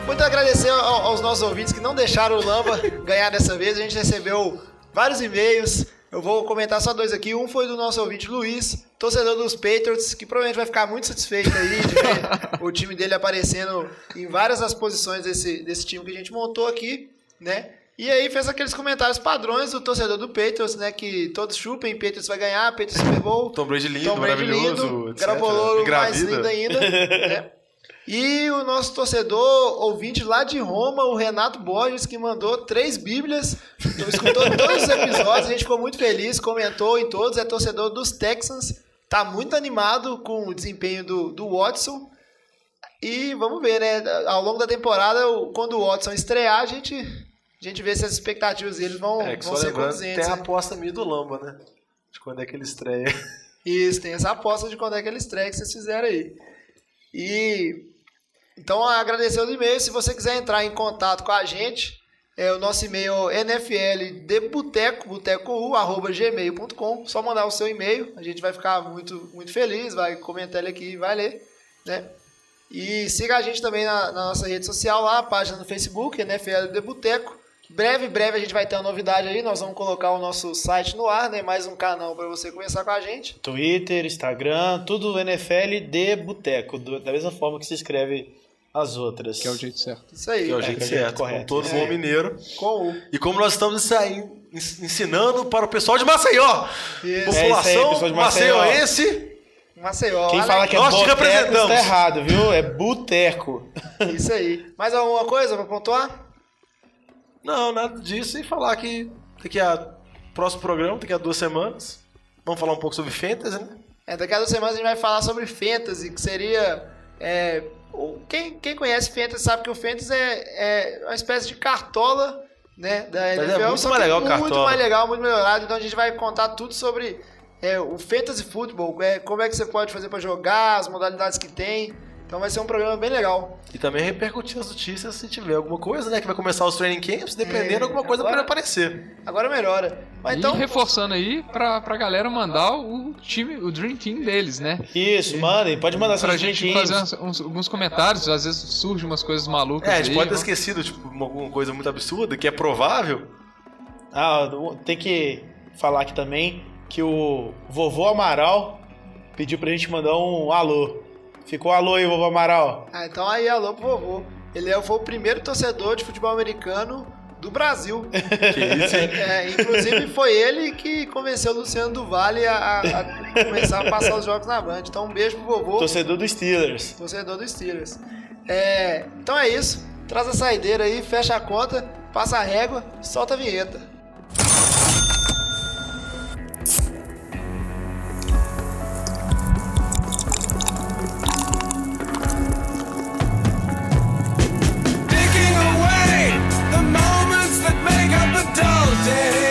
Speaker 3: Muito agradecer ao- aos nossos ouvintes que não deixaram o Lamba (laughs) ganhar dessa vez. A gente recebeu vários e-mails. Eu vou comentar só dois aqui. Um foi do nosso ouvinte Luiz, torcedor dos Patriots, que provavelmente vai ficar muito satisfeito aí de ver (laughs) o time dele aparecendo em várias das posições desse, desse time que a gente montou aqui, né? E aí fez aqueles comentários padrões do torcedor do Patriots, né? Que todos chupem, Patriots vai ganhar, Patriots Super Bowl.
Speaker 2: Tom Brady lindo,
Speaker 3: Tom Brady
Speaker 2: maravilhoso,
Speaker 3: lindo,
Speaker 2: etc.
Speaker 3: Garapoloro mais lindo ainda. né? (laughs) E o nosso torcedor ouvinte lá de Roma, o Renato Borges, que mandou três bíblias, então, escutou (laughs) todos os episódios, a gente ficou muito feliz, comentou em todos, é torcedor dos Texans, tá muito animado com o desempenho do, do Watson. E vamos ver, né? Ao longo da temporada, quando o Watson estrear, a gente, a gente vê se as expectativas deles vão,
Speaker 2: É,
Speaker 3: vão ser condizentes.
Speaker 2: tem a
Speaker 3: né?
Speaker 2: aposta minha do Lamba, né? De quando é que ele estreia.
Speaker 3: Isso, tem essa aposta de quando é que eles estreia que vocês fizeram aí. E então agradecer os e-mails. Se você quiser entrar em contato com a gente, é o nosso e-mail é nfldebuteco, boteco, arroba gmail.com. Só mandar o seu e-mail, a gente vai ficar muito, muito feliz, vai comentar ele aqui e vai ler, né? E siga a gente também na, na nossa rede social lá, a página no Facebook, NFL de Boteco. Breve, breve a gente vai ter uma novidade aí, nós vamos colocar o nosso site no ar, né? Mais um canal para você conversar com a gente.
Speaker 1: Twitter, Instagram, tudo NFL de Boteco, da mesma forma que se escreve as outras.
Speaker 6: Que é o jeito certo.
Speaker 3: Isso aí.
Speaker 2: Que é o
Speaker 1: É,
Speaker 2: jeito
Speaker 1: é
Speaker 2: certo,
Speaker 1: correto.
Speaker 2: com todo
Speaker 3: É.
Speaker 2: bom mineiro.
Speaker 3: Com o.
Speaker 2: E como nós estamos aí ens- ensinando para o pessoal de Maceió.
Speaker 3: Isso.
Speaker 1: É aí,
Speaker 2: População
Speaker 1: pessoal de Maceió.
Speaker 2: maceioense.
Speaker 3: Maceió.
Speaker 1: Quem fala que é
Speaker 2: Nós te
Speaker 1: boteco
Speaker 2: representamos.
Speaker 1: tá errado, viu? É boteco. (laughs)
Speaker 3: Isso aí. Mais alguma coisa pra pontuar?
Speaker 2: Não, nada disso. E falar que daqui a próximo programa, daqui a duas semanas, vamos falar um pouco sobre Fantasy, né?
Speaker 3: É, daqui a duas semanas a gente vai falar sobre Fantasy, que seria. É, quem, quem conhece Fantasy sabe que o Fantasy é, é uma espécie de cartola né, da
Speaker 2: é
Speaker 3: NFL,
Speaker 2: muito
Speaker 3: só
Speaker 2: mais legal
Speaker 3: muito
Speaker 2: cartola.
Speaker 3: mais legal, muito melhorado. Então a gente vai contar tudo sobre é, o Fantasy Football, é, como é que você pode fazer para jogar, as modalidades que tem. Então vai ser um programa bem legal.
Speaker 2: E também repercutir as notícias se tiver alguma coisa, né? Que vai começar os training camps, dependendo,
Speaker 3: É,
Speaker 2: alguma coisa
Speaker 3: agora-
Speaker 2: pode aparecer.
Speaker 3: Agora melhora. Mas
Speaker 6: e
Speaker 3: então,
Speaker 6: reforçando aí pra, pra galera mandar o time, o Dream Team deles, né?
Speaker 1: Isso, mandem. Pode mandar
Speaker 6: Pra
Speaker 1: seus
Speaker 6: gente
Speaker 1: links.
Speaker 6: fazer uns- uns- alguns comentários, às vezes surgem umas coisas malucas
Speaker 2: É, a
Speaker 6: aí.
Speaker 2: gente pode ter esquecido, tipo, uma- alguma coisa muito absurda, que é provável.
Speaker 1: Ah, tem que falar aqui também que o vovô Amaral pediu pra gente mandar um alô. Ficou alô aí, vovô Amaral.
Speaker 3: ah, então aí alô pro vovô. Ele é- foi o primeiro torcedor de futebol americano do Brasil. (laughs)
Speaker 2: Que isso, hein?
Speaker 3: É, inclusive foi ele que convenceu o Luciano do Vale a, a- começar a passar os jogos na Band. Então um beijo pro vovô,
Speaker 1: Torcedor dos Steelers.
Speaker 3: torcedor do Steelers. É, então é isso. Traz a saideira aí, fecha a conta, passa a régua, solta a vinheta. day.